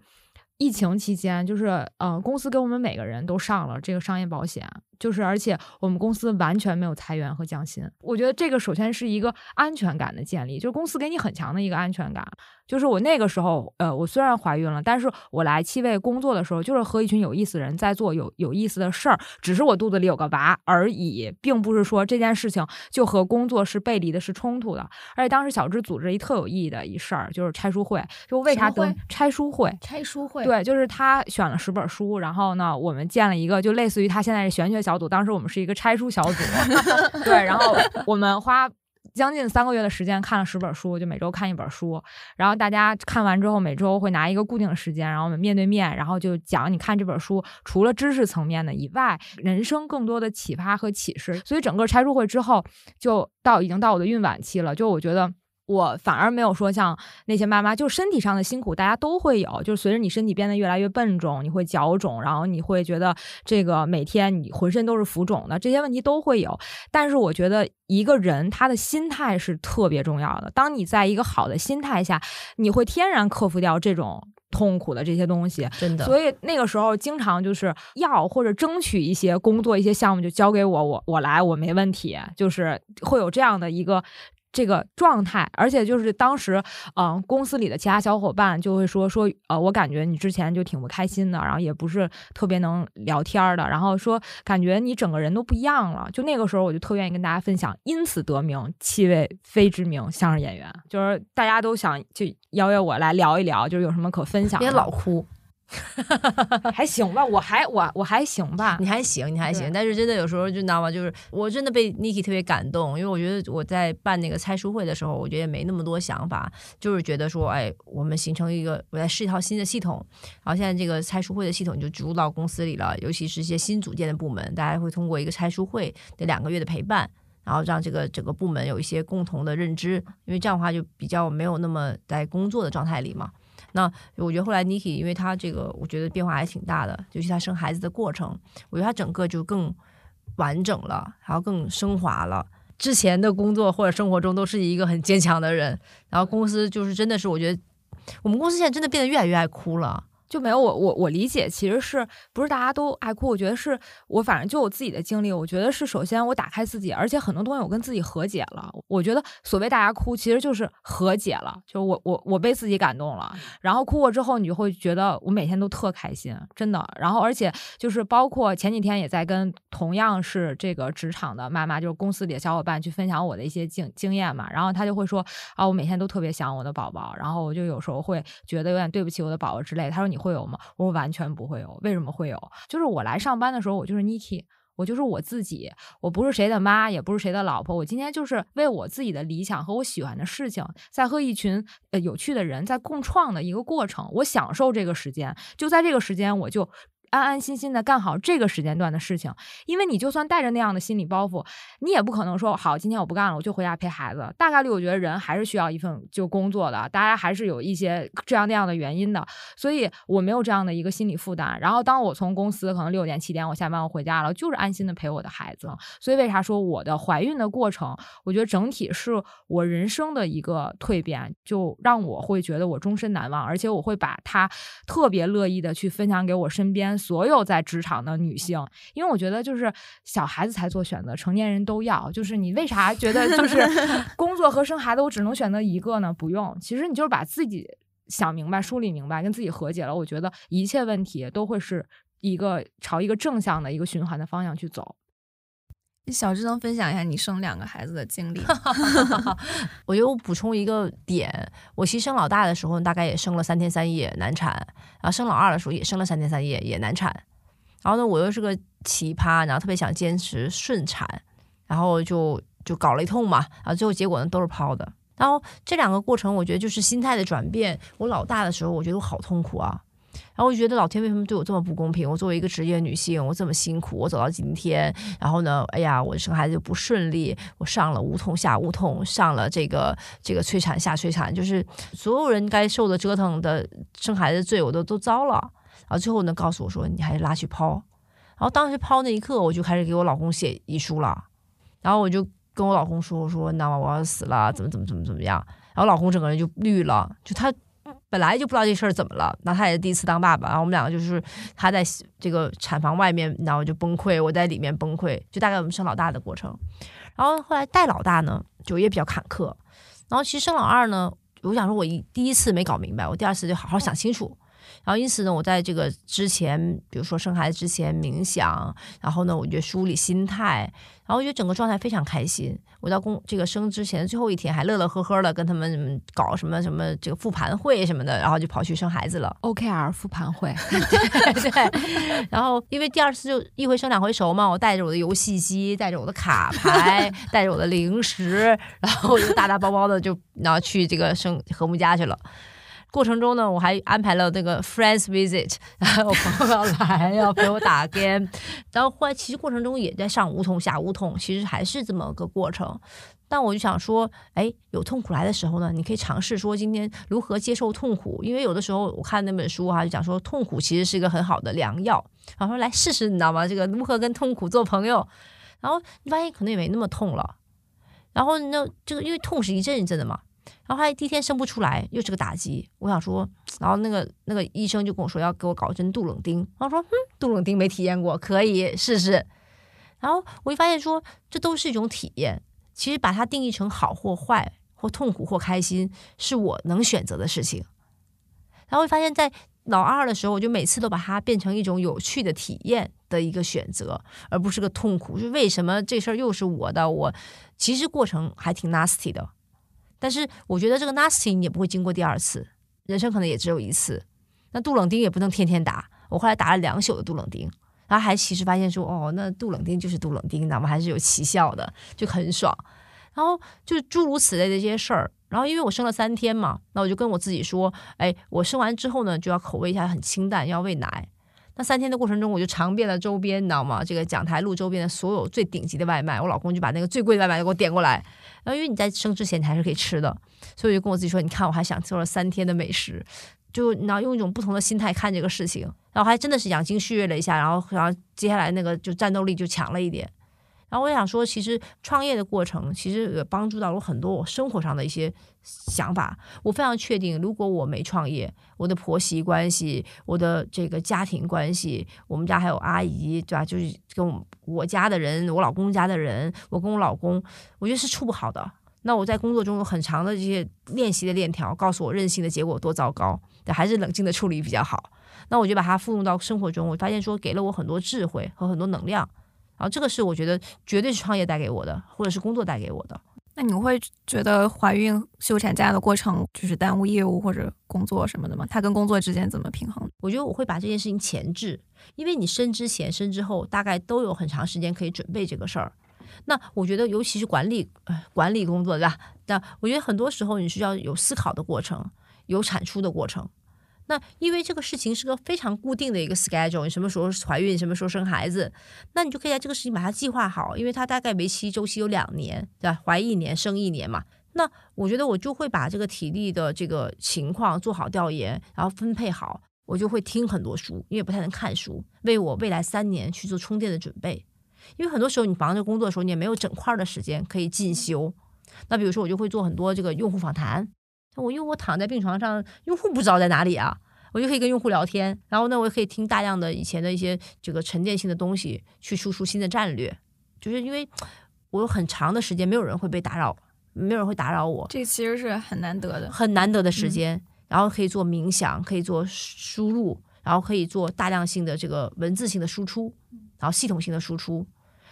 疫情期间，就是呃，公司给我们每个人都上了这个商业保险。就是，而且我们公司完全没有裁员和降薪。我觉得这个首先是一个安全感的建立，就是公司给你很强的一个安全感。就是我那个时候，呃，我虽然怀孕了，但是我来七位工作的时候，就是和一群有意思的人在做有有意思的事儿，只是我肚子里有个娃而已，并不是说这件事情就和工作是背离的，是冲突的。而且当时小芝组织一特有意义的一事儿，就是拆书会。就为啥登拆书会？拆书会。对，就是他选了十本书，然后呢，我们建了一个，就类似于他现在是玄学小。小组当时我们是一个拆书小组，(laughs) 对，然后我们花将近三个月的时间看了十本书，就每周看一本书，然后大家看完之后每周会拿一个固定的时间，然后我们面对面，然后就讲你看这本书除了知识层面的以外，人生更多的启发和启示。所以整个拆书会之后，就到已经到我的孕晚期了，就我觉得。我反而没有说像那些妈妈，就身体上的辛苦，大家都会有。就是随着你身体变得越来越笨重，你会脚肿，然后你会觉得这个每天你浑身都是浮肿的，这些问题都会有。但是我觉得一个人他的心态是特别重要的。当你在一个好的心态下，你会天然克服掉这种痛苦的这些东西。真的。所以那个时候经常就是要或者争取一些工作、一些项目就交给我，我我来，我没问题。就是会有这样的一个。这个状态，而且就是当时，嗯，公司里的其他小伙伴就会说说，呃，我感觉你之前就挺不开心的，然后也不是特别能聊天的，然后说感觉你整个人都不一样了。就那个时候，我就特愿意跟大家分享，因此得名七位非知名相声演员，就是大家都想就邀约我来聊一聊，就是有什么可分享。别老哭。(laughs) 还行吧，我还我我还行吧，你还行，你还行，但是真的有时候就知道吗？就是我真的被 Niki 特别感动，因为我觉得我在办那个猜书会的时候，我觉得也没那么多想法，就是觉得说，哎，我们形成一个，我在试一套新的系统，然后现在这个猜书会的系统就植入到公司里了，尤其是一些新组建的部门，大家会通过一个猜书会的两个月的陪伴，然后让这个整个部门有一些共同的认知，因为这样的话就比较没有那么在工作的状态里嘛。那我觉得后来 Niki，因为她这个我觉得变化还挺大的，尤其她生孩子的过程，我觉得她整个就更完整了，然后更升华了。之前的工作或者生活中都是一个很坚强的人，然后公司就是真的是，我觉得我们公司现在真的变得越来越爱哭了。就没有我我我理解，其实是不是大家都爱哭？我觉得是我反正就我自己的经历，我觉得是首先我打开自己，而且很多东西我跟自己和解了。我觉得所谓大家哭，其实就是和解了，就我我我被自己感动了，然后哭过之后，你就会觉得我每天都特开心，真的。然后而且就是包括前几天也在跟同样是这个职场的妈妈，就是公司里的小伙伴去分享我的一些经经验嘛，然后他就会说啊，我每天都特别想我的宝宝，然后我就有时候会觉得有点对不起我的宝宝之类。他说你。会有吗？我说完全不会有。为什么会有？就是我来上班的时候，我就是 Niki，我就是我自己，我不是谁的妈，也不是谁的老婆。我今天就是为我自己的理想和我喜欢的事情，在和一群呃有趣的人在共创的一个过程。我享受这个时间，就在这个时间，我就安安心心的干好这个时间段的事情。因为你就算带着那样的心理包袱，你也不可能说好，今天我不干了，我就回家陪孩子。大概率我觉得人还是需要一份就工作的，大家还是有一些这样那样的原因的，所以我没有这样的一个心理负担。然后当我从公司可能六点七点我下班我回家了，就是安心的陪我的孩子。所以为啥说我的怀孕的过程，我觉得整体是我人生的一个蜕变，就让我会觉得我终身难忘，而且我会把它特别乐意的去分享给我身边所有在职场的女性，因为我觉得就是小孩子才做选择，成年人都要。就是你为啥觉得就是 (laughs) 工作和生孩子我只能选择一个呢？不用，其实你就是把自己想明白、梳理明白，跟自己和解了，我觉得一切问题都会是一个朝一个正向的一个循环的方向去走。小智能分享一下你生两个孩子的经历。(laughs) 我觉得我补充一个点，我其实生老大的时候大概也生了三天三夜难产，然后生老二的时候也生了三天三夜也难产。然后呢，我又是个奇葩，然后特别想坚持顺产，然后就就搞了一通嘛，然后最后结果呢都是剖的。然后这两个过程，我觉得就是心态的转变。我老大的时候，我觉得我好痛苦啊。然后我就觉得老天为什么对我这么不公平？我作为一个职业女性，我这么辛苦，我走到今天，然后呢，哎呀，我生孩子就不顺利，我上了无痛下无痛，上了这个这个催产下催产，就是所有人该受的折腾的生孩子罪我都都遭了。然后最后呢，告诉我说你还是拉去剖。然后当时剖那一刻，我就开始给我老公写遗书了。然后我就跟我老公说，我说那我要死了，怎么怎么怎么怎么样？然后老公整个人就绿了，就他。本来就不知道这事儿怎么了，然后他也是第一次当爸爸，然后我们两个就是他在这个产房外面，然后就崩溃，我在里面崩溃，就大概我们生老大的过程。然后后来带老大呢，就也比较坎坷。然后其实生老二呢，我想说我一第一次没搞明白，我第二次就好好想清楚。然后因此呢，我在这个之前，比如说生孩子之前冥想，然后呢，我觉得梳理心态，然后我觉得整个状态非常开心。我到公这个生之前最后一天还乐乐呵呵的跟他们搞什么什么这个复盘会什么的，然后就跑去生孩子了。OKR 复盘会，(laughs) 对。然后因为第二次就一回生两回熟嘛，我带着我的游戏机，带着我的卡牌，带着我的零食，然后就大大包包的就然后去这个生和睦家去了。过程中呢，我还安排了那个 friends visit，然后我朋友要来要陪我打 game，然后后来其实过程中也在上无痛下无痛，其实还是这么个过程。但我就想说，哎，有痛苦来的时候呢，你可以尝试说今天如何接受痛苦，因为有的时候我看那本书哈，就讲说痛苦其实是一个很好的良药。然后说来试试，你知道吗？这个如何跟痛苦做朋友？然后你发现可能也没那么痛了。然后那这个因为痛是一阵一阵的嘛。然后他第一天生不出来，又是个打击。我想说，然后那个那个医生就跟我说要给我搞一针杜冷丁。然后说，嗯，杜冷丁没体验过，可以试试。然后我就发现说，这都是一种体验。其实把它定义成好或坏，或痛苦或开心，是我能选择的事情。然后会发现，在老二的时候，我就每次都把它变成一种有趣的体验的一个选择，而不是个痛苦。就为什么这事儿又是我的？我其实过程还挺 nasty 的。但是我觉得这个 nasty 也不会经过第二次，人生可能也只有一次。那杜冷丁也不能天天打，我后来打了两宿的杜冷丁，然后还其实发现说，哦，那杜冷丁就是杜冷丁，那么还是有奇效的，就很爽。然后就诸如此类的这些事儿。然后因为我生了三天嘛，那我就跟我自己说，哎，我生完之后呢，就要口味一下很清淡，要喂奶。那三天的过程中，我就尝遍了周边，你知道吗？这个讲台路周边的所有最顶级的外卖，我老公就把那个最贵的外卖给我点过来。然后因为你在生之前你还是可以吃的，所以我就跟我自己说，你看我还享受了三天的美食，就你要用一种不同的心态看这个事情，然后还真的是养精蓄锐了一下，然后然后接下来那个就战斗力就强了一点。然后我想说，其实创业的过程其实也帮助到了很多我生活上的一些想法。我非常确定，如果我没创业，我的婆媳关系、我的这个家庭关系，我们家还有阿姨，对吧？就是跟我家的人，我老公家的人，我跟我老公，我觉得是处不好的。那我在工作中有很长的这些练习的链条，告诉我任性的结果多糟糕，但还是冷静的处理比较好。那我就把它复用到生活中，我发现说给了我很多智慧和很多能量。然后这个是我觉得绝对是创业带给我的，或者是工作带给我的。那你会觉得怀孕休产假的过程就是耽误业务或者工作什么的吗？它跟工作之间怎么平衡？我觉得我会把这件事情前置，因为你生之前、生之后大概都有很长时间可以准备这个事儿。那我觉得尤其是管理管理工作，对吧？那我觉得很多时候你需要有思考的过程，有产出的过程。那因为这个事情是个非常固定的一个 schedule，你什么时候怀孕，什么时候生孩子，那你就可以在这个事情把它计划好，因为它大概为期周期有两年，对吧？怀一年，生一年嘛。那我觉得我就会把这个体力的这个情况做好调研，然后分配好，我就会听很多书，因为不太能看书，为我未来三年去做充电的准备。因为很多时候你忙着工作的时候，你也没有整块的时间可以进修。那比如说，我就会做很多这个用户访谈。我因为我躺在病床上，用户不知道在哪里啊，我就可以跟用户聊天。然后呢，我也可以听大量的以前的一些这个沉淀性的东西，去输出新的战略。就是因为我有很长的时间，没有人会被打扰，没有人会打扰我，这其实是很难得的。很难得的时间。然后可以做冥想，可以做输入，然后可以做大量性的这个文字性的输出，然后系统性的输出。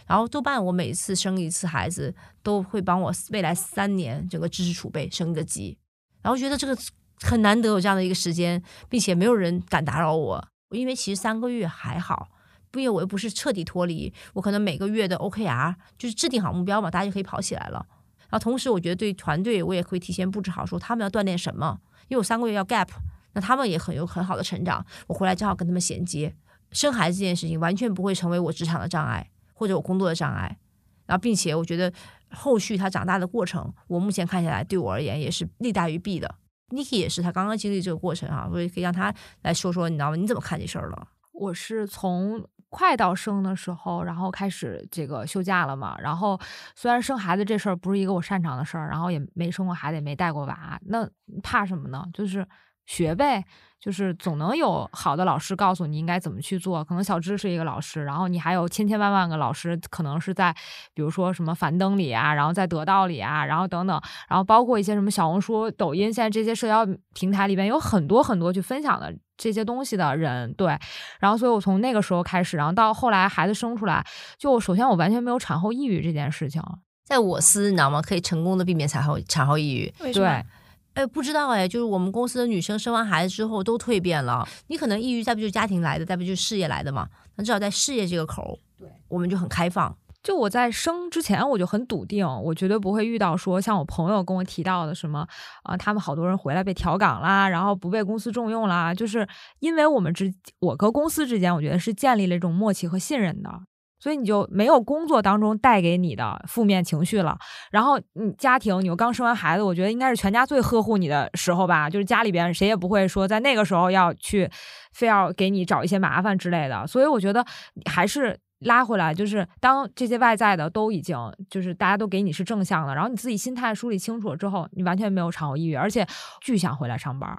然后多半我每次生一次孩子，都会帮我未来三年整个知识储备升个级。然后觉得这个很难得有这样的一个时间，并且没有人敢打扰我，因为其实三个月还好，因为我又不是彻底脱离，我可能每个月的 OKR 就是制定好目标嘛，大家就可以跑起来了。然后同时，我觉得对团队我也会提前布置好，说他们要锻炼什么，因为我三个月要 gap，那他们也很有很好的成长，我回来正好跟他们衔接。生孩子这件事情完全不会成为我职场的障碍，或者我工作的障碍。然后，并且我觉得后续他长大的过程，我目前看下来，对我而言也是利大于弊的。Niki 也是，他刚刚经历这个过程啊，我也可以让他来说说，你知道吗？你怎么看这事儿了？我是从快到生的时候，然后开始这个休假了嘛。然后虽然生孩子这事儿不是一个我擅长的事儿，然后也没生过孩子，也没带过娃，那怕什么呢？就是学呗。就是总能有好的老师告诉你应该怎么去做。可能小芝是一个老师，然后你还有千千万万个老师，可能是在比如说什么樊登里啊，然后在得道里啊，然后等等，然后包括一些什么小红书、抖音，现在这些社交平台里边有很多很多去分享的这些东西的人。对，然后所以我从那个时候开始，然后到后来孩子生出来，就首先我完全没有产后抑郁这件事情。在我司，你知道吗？可以成功的避免产后产后抑郁。对。哎，不知道哎，就是我们公司的女生生完孩子之后都蜕变了。你可能抑郁，再不就是家庭来的，再不就是事业来的嘛。那至少在事业这个口，对，我们就很开放。就我在生之前，我就很笃定，我绝对不会遇到说像我朋友跟我提到的什么啊，他们好多人回来被调岗啦，然后不被公司重用啦，就是因为我们之我和公司之间，我觉得是建立了一种默契和信任的。所以你就没有工作当中带给你的负面情绪了。然后你家庭，你又刚生完孩子，我觉得应该是全家最呵护你的时候吧。就是家里边谁也不会说在那个时候要去，非要给你找一些麻烦之类的。所以我觉得还是拉回来，就是当这些外在的都已经就是大家都给你是正向的，然后你自己心态梳理清楚了之后，你完全没有产后抑郁，而且巨想回来上班。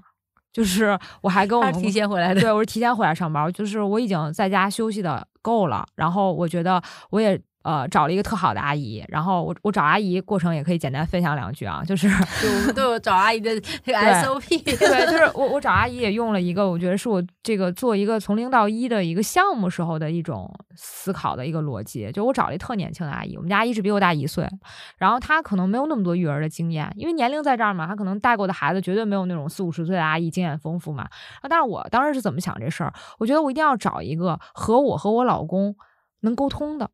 就是我还跟我们提前回来的，对我是提前回来上班，就是我已经在家休息的够了，然后我觉得我也。呃，找了一个特好的阿姨，然后我我找阿姨过程也可以简单分享两句啊，就是我们都有找阿姨的 (laughs) 这个 SOP，对，就是我我找阿姨也用了一个，我觉得是我这个做一个从零到一的一个项目时候的一种思考的一个逻辑，就我找了一特年轻的阿姨，我们家阿姨是比我大一岁，然后她可能没有那么多育儿的经验，因为年龄在这儿嘛，她可能带过的孩子绝对没有那种四五十岁的阿姨经验丰富嘛，啊，但是我当时是怎么想这事儿？我觉得我一定要找一个和我和我老公能沟通的。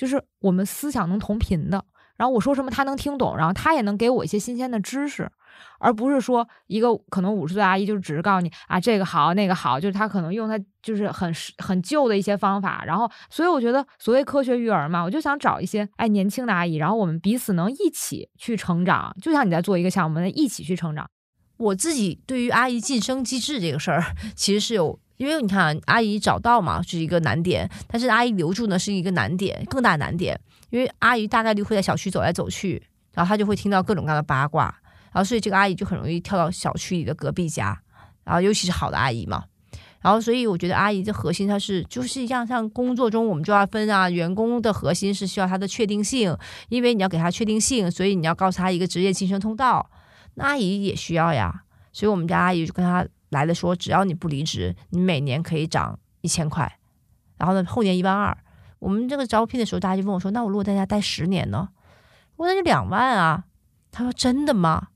就是我们思想能同频的，然后我说什么他能听懂，然后他也能给我一些新鲜的知识，而不是说一个可能五十岁阿姨就只是告诉你啊这个好那个好，就是他可能用他就是很很旧的一些方法，然后所以我觉得所谓科学育儿嘛，我就想找一些哎年轻的阿姨，然后我们彼此能一起去成长，就像你在做一个项目，一起去成长。我自己对于阿姨晋升机制这个事儿，(laughs) 其实是有。因为你看，阿姨找到嘛是一个难点，但是阿姨留住呢是一个难点，更大难点。因为阿姨大概率会在小区走来走去，然后她就会听到各种各样的八卦，然后所以这个阿姨就很容易跳到小区里的隔壁家，然后尤其是好的阿姨嘛，然后所以我觉得阿姨的核心它是就是像像工作中我们就要分啊，员工的核心是需要他的确定性，因为你要给他确定性，所以你要告诉他一个职业晋升通道，那阿姨也需要呀，所以我们家阿姨就跟他。来了说，只要你不离职，你每年可以涨一千块，然后呢，后年一万二。我们这个招聘的时候，大家就问我说：“那我如果在家待十年呢？”我说：“那就两万啊。”他说：“真的吗？”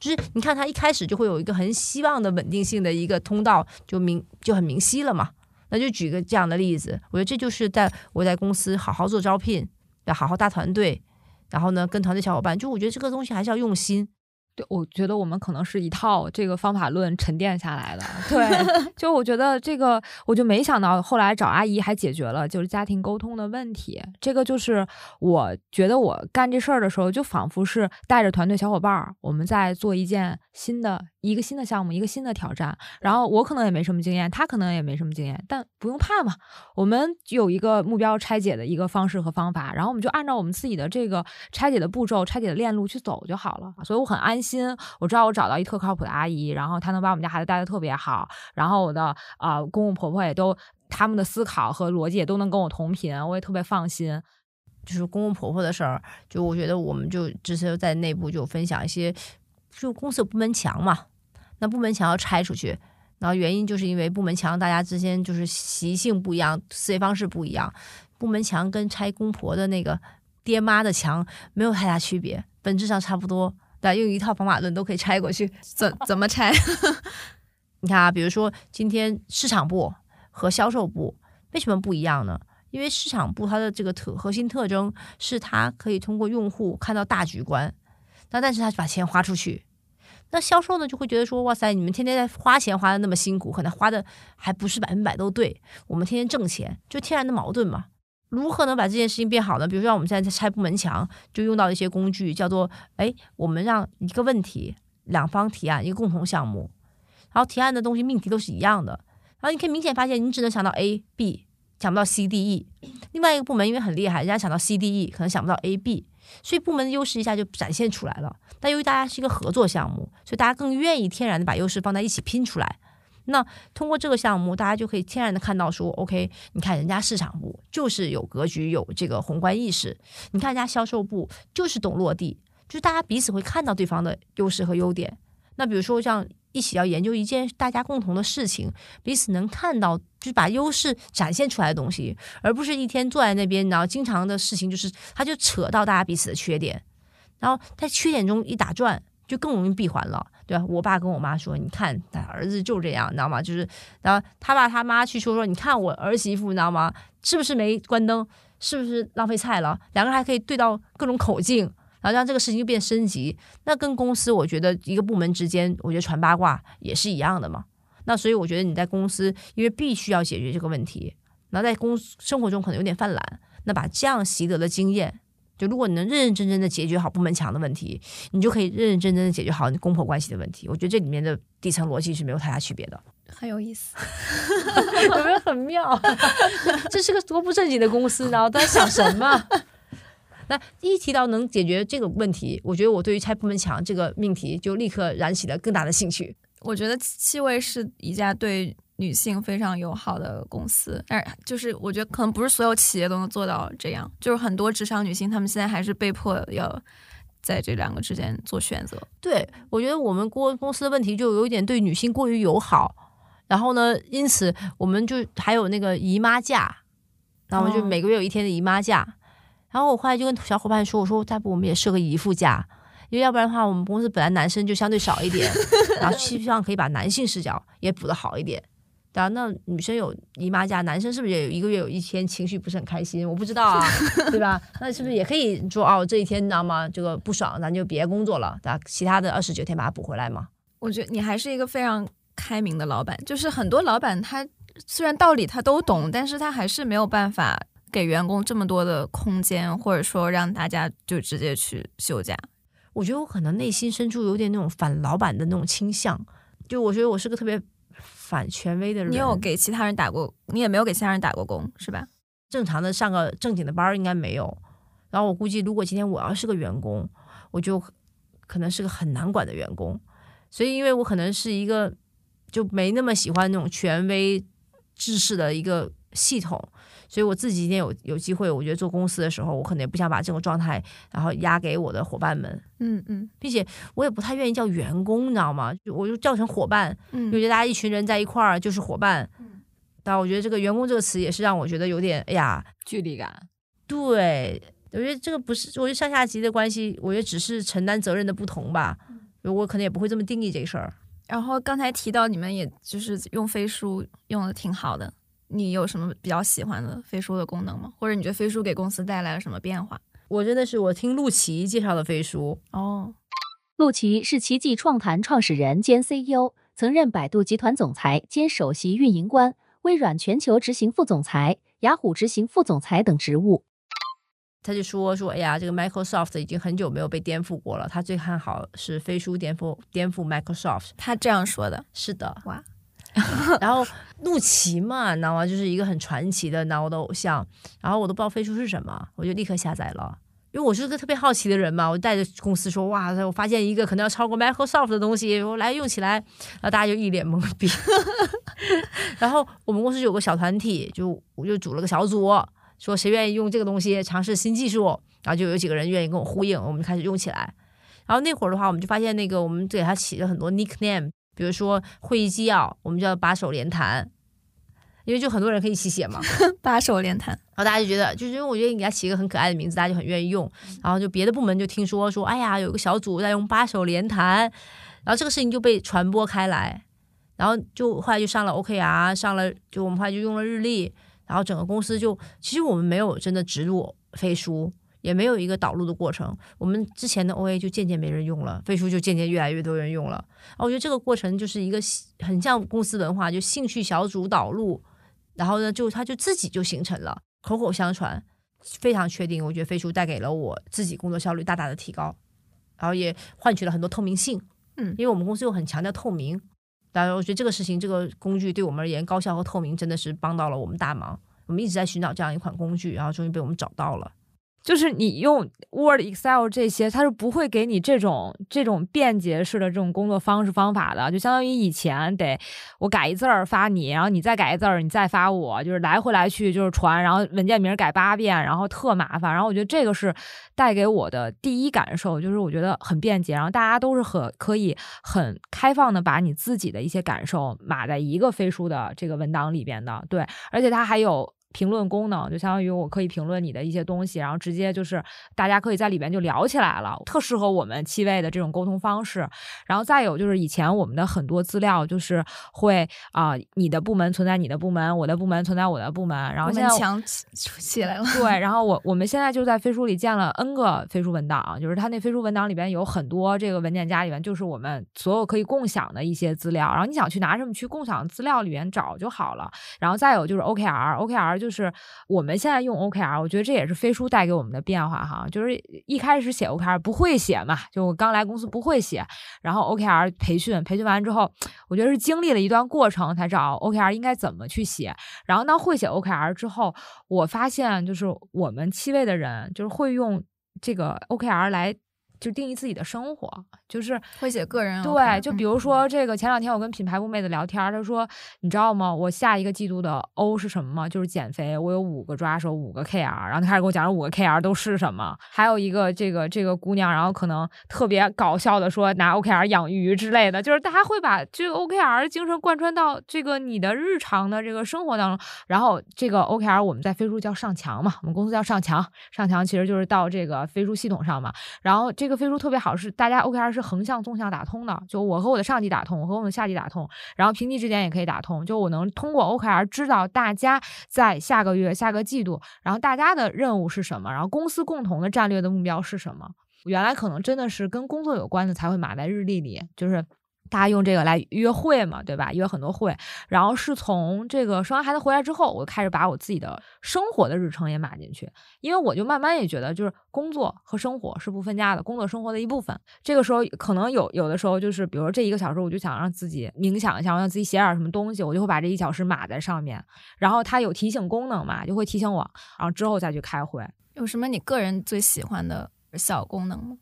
就是你看，他一开始就会有一个很希望的稳定性的一个通道，就明就很明晰了嘛。那就举个这样的例子，我觉得这就是在我在公司好好做招聘，要好好搭团队，然后呢，跟团队小伙伴，就我觉得这个东西还是要用心。对，我觉得我们可能是一套这个方法论沉淀下来的。(laughs) 对，就我觉得这个，我就没想到后来找阿姨还解决了就是家庭沟通的问题。这个就是我觉得我干这事儿的时候，就仿佛是带着团队小伙伴儿，我们在做一件新的一个新的项目，一个新的挑战。然后我可能也没什么经验，他可能也没什么经验，但不用怕嘛。我们有一个目标拆解的一个方式和方法，然后我们就按照我们自己的这个拆解的步骤、拆解的链路去走就好了。所以我很安心。心，我知道我找到一特靠谱的阿姨，然后她能把我们家孩子带的特别好，然后我的啊公公婆婆也都他们的思考和逻辑也都能跟我同频，我也特别放心。就是公公婆婆的事儿，就我觉得我们就直接在内部就分享一些，就公司有部门墙嘛，那部门墙要拆出去，然后原因就是因为部门墙大家之间就是习性不一样，思维方式不一样，部门墙跟拆公婆的那个爹妈的墙没有太大区别，本质上差不多。对，用一套方法论都可以拆过去，怎怎么拆？(laughs) 你看啊，比如说今天市场部和销售部为什么不一样呢？因为市场部它的这个特核心特征是它可以通过用户看到大局观，那但是他把钱花出去，那销售呢就会觉得说，哇塞，你们天天在花钱花的那么辛苦，可能花的还不是百分百都对，我们天天挣钱，就天然的矛盾嘛。如何能把这件事情变好呢？比如说，我们现在在拆部门墙，就用到一些工具，叫做“哎，我们让一个问题两方提案一个共同项目，然后提案的东西命题都是一样的，然后你可以明显发现，你只能想到 A、B，想不到 C、D、E。另外一个部门因为很厉害，人家想到 C、D、E，可能想不到 A、B，所以部门的优势一下就展现出来了。但由于大家是一个合作项目，所以大家更愿意天然的把优势放在一起拼出来。那通过这个项目，大家就可以天然的看到说，OK，你看人家市场部就是有格局、有这个宏观意识，你看人家销售部就是懂落地，就是大家彼此会看到对方的优势和优点。那比如说像一起要研究一件大家共同的事情，彼此能看到，就是把优势展现出来的东西，而不是一天坐在那边，然后经常的事情就是他就扯到大家彼此的缺点，然后在缺点中一打转。就更容易闭环了，对吧？我爸跟我妈说：“你看，他儿子就这样，你知道吗？就是，然后他爸他妈去说说，你看我儿媳妇，你知道吗？是不是没关灯？是不是浪费菜了？两个人还可以对到各种口径，然后让这个事情就变升级。那跟公司，我觉得一个部门之间，我觉得传八卦也是一样的嘛。那所以我觉得你在公司，因为必须要解决这个问题，然后在公生活中可能有点犯懒，那把这样习得的经验。”就如果你能认认真真的解决好部门墙的问题，你就可以认认真真的解决好你公婆关系的问题。我觉得这里面的底层逻辑是没有太大区别的，很有意思，(laughs) 有没有很妙？(laughs) 这是个多不正经的公司，然后在想什么？(laughs) 那一提到能解决这个问题，我觉得我对于拆部门墙这个命题就立刻燃起了更大的兴趣。我觉得气味是一家对。女性非常友好的公司，但是就是我觉得可能不是所有企业都能做到这样，就是很多职场女性，她们现在还是被迫要在这两个之间做选择。对，我觉得我们公公司的问题就有一点对女性过于友好，然后呢，因此我们就还有那个姨妈假，然后就每个月有一天的姨妈假，然后我后来就跟小伙伴说，我说再不我们也设个姨父假，因为要不然的话，我们公司本来男生就相对少一点，然后希望可以把男性视角也补得好一点。对啊，那女生有姨妈假，男生是不是也有一个月有一天情绪不是很开心？我不知道啊，(laughs) 对吧？那是不是也可以说哦，这一天你知道吗？这个不爽，咱就别工作了，对吧？其他的二十九天把它补回来嘛。我觉得你还是一个非常开明的老板，就是很多老板他虽然道理他都懂，但是他还是没有办法给员工这么多的空间，或者说让大家就直接去休假。我觉得我可能内心深处有点那种反老板的那种倾向，就我觉得我是个特别。反权威的人，你有给其他人打过？你也没有给其他人打过工，是吧？正常的上个正经的班应该没有。然后我估计，如果今天我要是个员工，我就可能是个很难管的员工。所以，因为我可能是一个就没那么喜欢那种权威制式的一个系统。所以我自己今天有有机会，我觉得做公司的时候，我可能也不想把这种状态，然后压给我的伙伴们。嗯嗯，并且我也不太愿意叫员工，你知道吗？就我就叫成伙伴。嗯，我觉得大家一群人在一块儿就是伙伴。嗯，但我觉得这个“员工”这个词也是让我觉得有点哎呀距离感。对，我觉得这个不是，我觉得上下级的关系，我觉得只是承担责任的不同吧。我可能也不会这么定义这事儿。然后刚才提到你们也就是用飞书用的挺好的。你有什么比较喜欢的飞书的功能吗？或者你觉得飞书给公司带来了什么变化？我真的是我听陆琪介绍的飞书哦。陆琪是奇迹创坛创始人兼 CEO，曾任百度集团总裁兼首席运营官、微软全球执行副总裁、雅虎执行副总裁等职务。他就说说，哎呀，这个 Microsoft 已经很久没有被颠覆过了，他最看好是飞书颠覆颠覆 Microsoft。他这样说的，是的，哇。然后陆琪嘛，你知道吗？就是一个很传奇的，拿我的偶像。然后我都不知道飞书是什么，我就立刻下载了。因为我是个特别好奇的人嘛，我带着公司说哇塞，我发现一个可能要超过 Microsoft 的东西，我来用起来，然后大家就一脸懵逼。(laughs) 然后我们公司有个小团体，就我就组了个小组，说谁愿意用这个东西尝试新技术，然后就有几个人愿意跟我呼应，我们就开始用起来。然后那会儿的话，我们就发现那个我们给他起了很多 nickname，比如说会议纪要，我们叫把手连弹。因为就很多人可以一起写嘛，(laughs) 八手连弹，然后大家就觉得，就是因为我觉得你给他起一个很可爱的名字，大家就很愿意用。然后就别的部门就听说说，哎呀，有个小组在用八手连弹，然后这个事情就被传播开来，然后就后来就上了 OKR，上了就我们后来就用了日历，然后整个公司就其实我们没有真的植入飞书，也没有一个导入的过程，我们之前的 OA 就渐渐没人用了，飞书就渐渐越来越多人用了。我觉得这个过程就是一个很像公司文化，就兴趣小组导入。然后呢，就它就自己就形成了，口口相传，非常确定。我觉得飞书带给了我自己工作效率大大的提高，然后也换取了很多透明性。嗯，因为我们公司又很强调透明，当然我觉得这个事情，这个工具对我们而言，高效和透明真的是帮到了我们大忙。我们一直在寻找这样一款工具，然后终于被我们找到了。就是你用 Word、Excel 这些，它是不会给你这种这种便捷式的这种工作方式方法的。就相当于以前得我改一字儿发你，然后你再改一字儿，你再发我，就是来回来去就是传，然后文件名改八遍，然后特麻烦。然后我觉得这个是带给我的第一感受，就是我觉得很便捷，然后大家都是很可以很开放的把你自己的一些感受码在一个飞书的这个文档里边的。对，而且它还有。评论功能就相当于我可以评论你的一些东西，然后直接就是大家可以在里边就聊起来了，特适合我们七位的这种沟通方式。然后再有就是以前我们的很多资料就是会啊，你的部门存在你的部门，我的部门存在我的部门，然后现在墙起来了。对，(laughs) 然后我我们现在就在飞书里建了 N 个飞书文档，就是它那飞书文档里边有很多这个文件夹里面就是我们所有可以共享的一些资料，然后你想去拿什么去共享资料里面找就好了。然后再有就是 OKR，OKR。就是我们现在用 OKR，我觉得这也是飞书带给我们的变化哈。就是一开始写 OKR 不会写嘛，就我刚来公司不会写，然后 OKR 培训，培训完之后，我觉得是经历了一段过程才知道 OKR 应该怎么去写。然后当会写 OKR 之后，我发现就是我们七位的人就是会用这个 OKR 来。就定义自己的生活，就是会写个人。对，就比如说这个，前两天我跟品牌部妹子聊天，她说：“你知道吗？我下一个季度的 O 是什么吗？就是减肥。我有五个抓手，五个 KR。然后她开始给我讲这五个 KR 都是什么。还有一个这个这个姑娘，然后可能特别搞笑的说拿 OKR 养鱼之类的，就是大家会把这个 OKR 精神贯穿到这个你的日常的这个生活当中。然后这个 OKR 我们在飞书叫上墙嘛，我们公司叫上墙，上墙其实就是到这个飞书系统上嘛。然后这。这这个飞书特别好，是大家 OKR 是横向、纵向打通的，就我和我的上级打通，我和我的下级打通，然后平级之间也可以打通，就我能通过 OKR 知道大家在下个月、下个季度，然后大家的任务是什么，然后公司共同的战略的目标是什么。原来可能真的是跟工作有关的才会码在日历里，就是。大家用这个来约会嘛，对吧？约很多会，然后是从这个生完孩子回来之后，我开始把我自己的生活的日程也码进去，因为我就慢慢也觉得，就是工作和生活是不分家的，工作生活的一部分。这个时候可能有有的时候就是，比如说这一个小时，我就想让自己冥想一下，我让自己写点什么东西，我就会把这一小时码在上面，然后它有提醒功能嘛，就会提醒我，然后之后再去开会。有什么你个人最喜欢的小功能吗？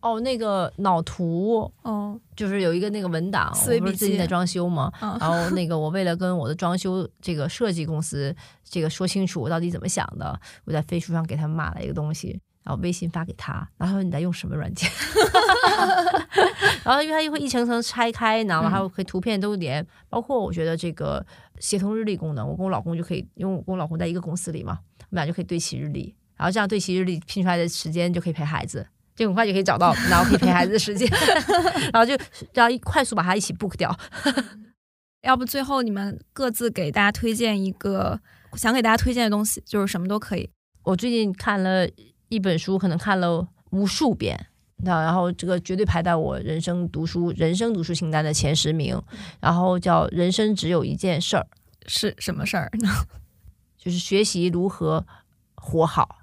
哦，那个脑图，哦，就是有一个那个文档，我不是最近在装修嘛，然后那个我为了跟我的装修这个设计公司这个说清楚我到底怎么想的，我在飞书上给他们码了一个东西，然后微信发给他，然后他说你在用什么软件？(laughs) 然后因为他又会一层层拆开，然后还有可以图片都连，包括我觉得这个协同日历功能，我跟我老公就可以，因为我跟我老公在一个公司里嘛，我们俩就可以对齐日历，然后这样对齐日历拼出来的时间就可以陪孩子。就很快就可以找到，然后可以陪孩子的时间，(laughs) 然后就要一快速把它一起 book 掉。(laughs) 要不最后你们各自给大家推荐一个想给大家推荐的东西，就是什么都可以。我最近看了一本书，可能看了无数遍，那然后这个绝对排在我人生读书人生读书清单的前十名。然后叫“人生只有一件事儿”，是什么事儿呢？就是学习如何活好。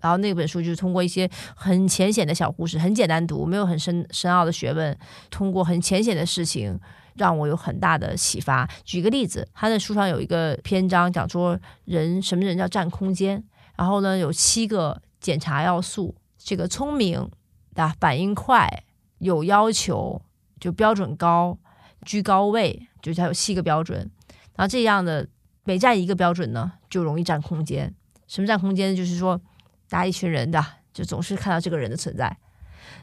然后那本书就是通过一些很浅显的小故事，很简单读，没有很深深奥的学问，通过很浅显的事情，让我有很大的启发。举个例子，他的书上有一个篇章讲说人什么人叫占空间，然后呢有七个检查要素，这个聪明啊，反应快，有要求，就标准高，居高位，就是它有七个标准。然后这样的每占一个标准呢，就容易占空间。什么占空间？就是说。大家一群人的，就总是看到这个人的存在，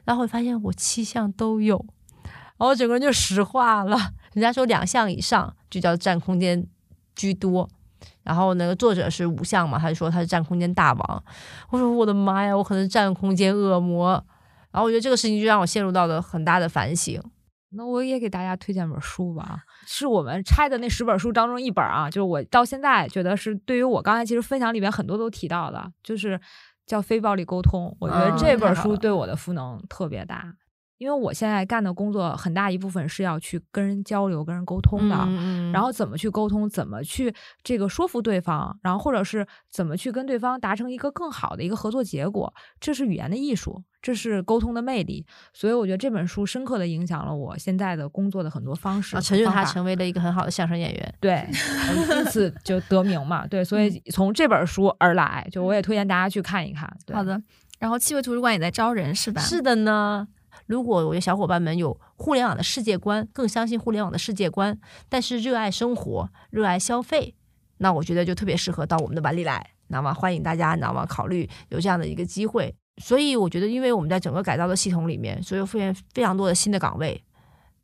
然后会发现我七项都有，然后整个人就石化了。人家说两项以上就叫占空间居多，然后那个作者是五项嘛，他就说他是占空间大王。我说我的妈呀，我可能占空间恶魔。然后我觉得这个事情就让我陷入到了很大的反省。那我也给大家推荐本书吧，是我们拆的那十本书当中一本啊，就是我到现在觉得是对于我刚才其实分享里面很多都提到的，就是。叫非暴力沟通，我觉得这本书对我的赋能特别大，因为我现在干的工作很大一部分是要去跟人交流、跟人沟通的，然后怎么去沟通，怎么去这个说服对方，然后或者是怎么去跟对方达成一个更好的一个合作结果，这是语言的艺术。这是沟通的魅力，所以我觉得这本书深刻的影响了我现在的工作的很多方式。成就他成为了一个很好的相声演员，对，因此 (laughs) 就得名嘛。对，所以从这本书而来，就我也推荐大家去看一看。好的，然后七味图书馆也在招人，是吧？是的呢。如果我的小伙伴们有互联网的世界观，更相信互联网的世界观，但是热爱生活、热爱消费，那我觉得就特别适合到我们的碗里来。那么欢迎大家，那么考虑有这样的一个机会。所以我觉得，因为我们在整个改造的系统里面，所以出现非常多的新的岗位，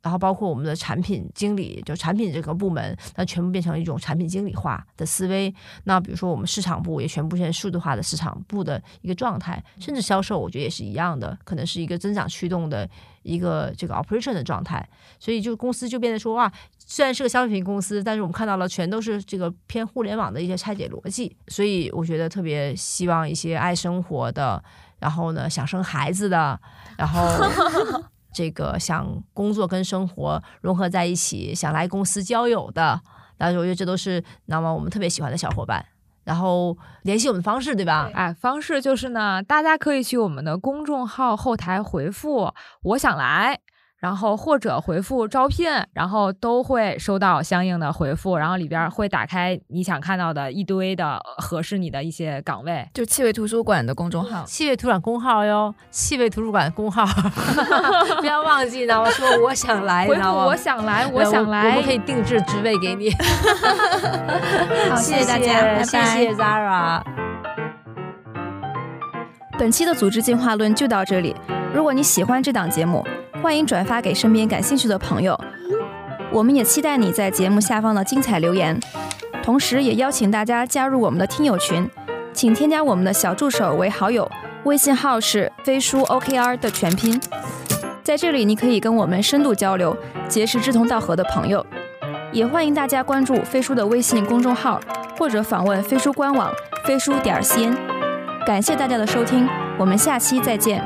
然后包括我们的产品经理，就产品这个部门，那全部变成一种产品经理化的思维。那比如说我们市场部也全部现在数字化的市场部的一个状态，甚至销售，我觉得也是一样的，可能是一个增长驱动的一个这个 operation 的状态。所以就公司就变得说哇，虽然是个消费品公司，但是我们看到了全都是这个偏互联网的一些拆解逻辑。所以我觉得特别希望一些爱生活的。然后呢，想生孩子的，然后这个想工作跟生活融合在一起，想来公司交友的，但是我觉得这都是那么我们特别喜欢的小伙伴。然后联系我们的方式，对吧？哎，方式就是呢，大家可以去我们的公众号后台回复“我想来”。然后或者回复招聘，然后都会收到相应的回复，然后里边会打开你想看到的一堆的合适你的一些岗位。就气味图书馆的公众号，气味图书馆公号哟，气味图书馆公号，(laughs) 不要忘记呢。我说我想来，回复我想来，我想来，我们可以定制职位给你。(laughs) 好，谢谢大家，谢谢 Zara。本期的组织进化论就到这里。如果你喜欢这档节目，欢迎转发给身边感兴趣的朋友，我们也期待你在节目下方的精彩留言，同时也邀请大家加入我们的听友群，请添加我们的小助手为好友，微信号是飞书 OKR 的全拼，在这里你可以跟我们深度交流，结识志同道合的朋友，也欢迎大家关注飞书的微信公众号或者访问飞书官网飞书点 cn，感谢大家的收听，我们下期再见。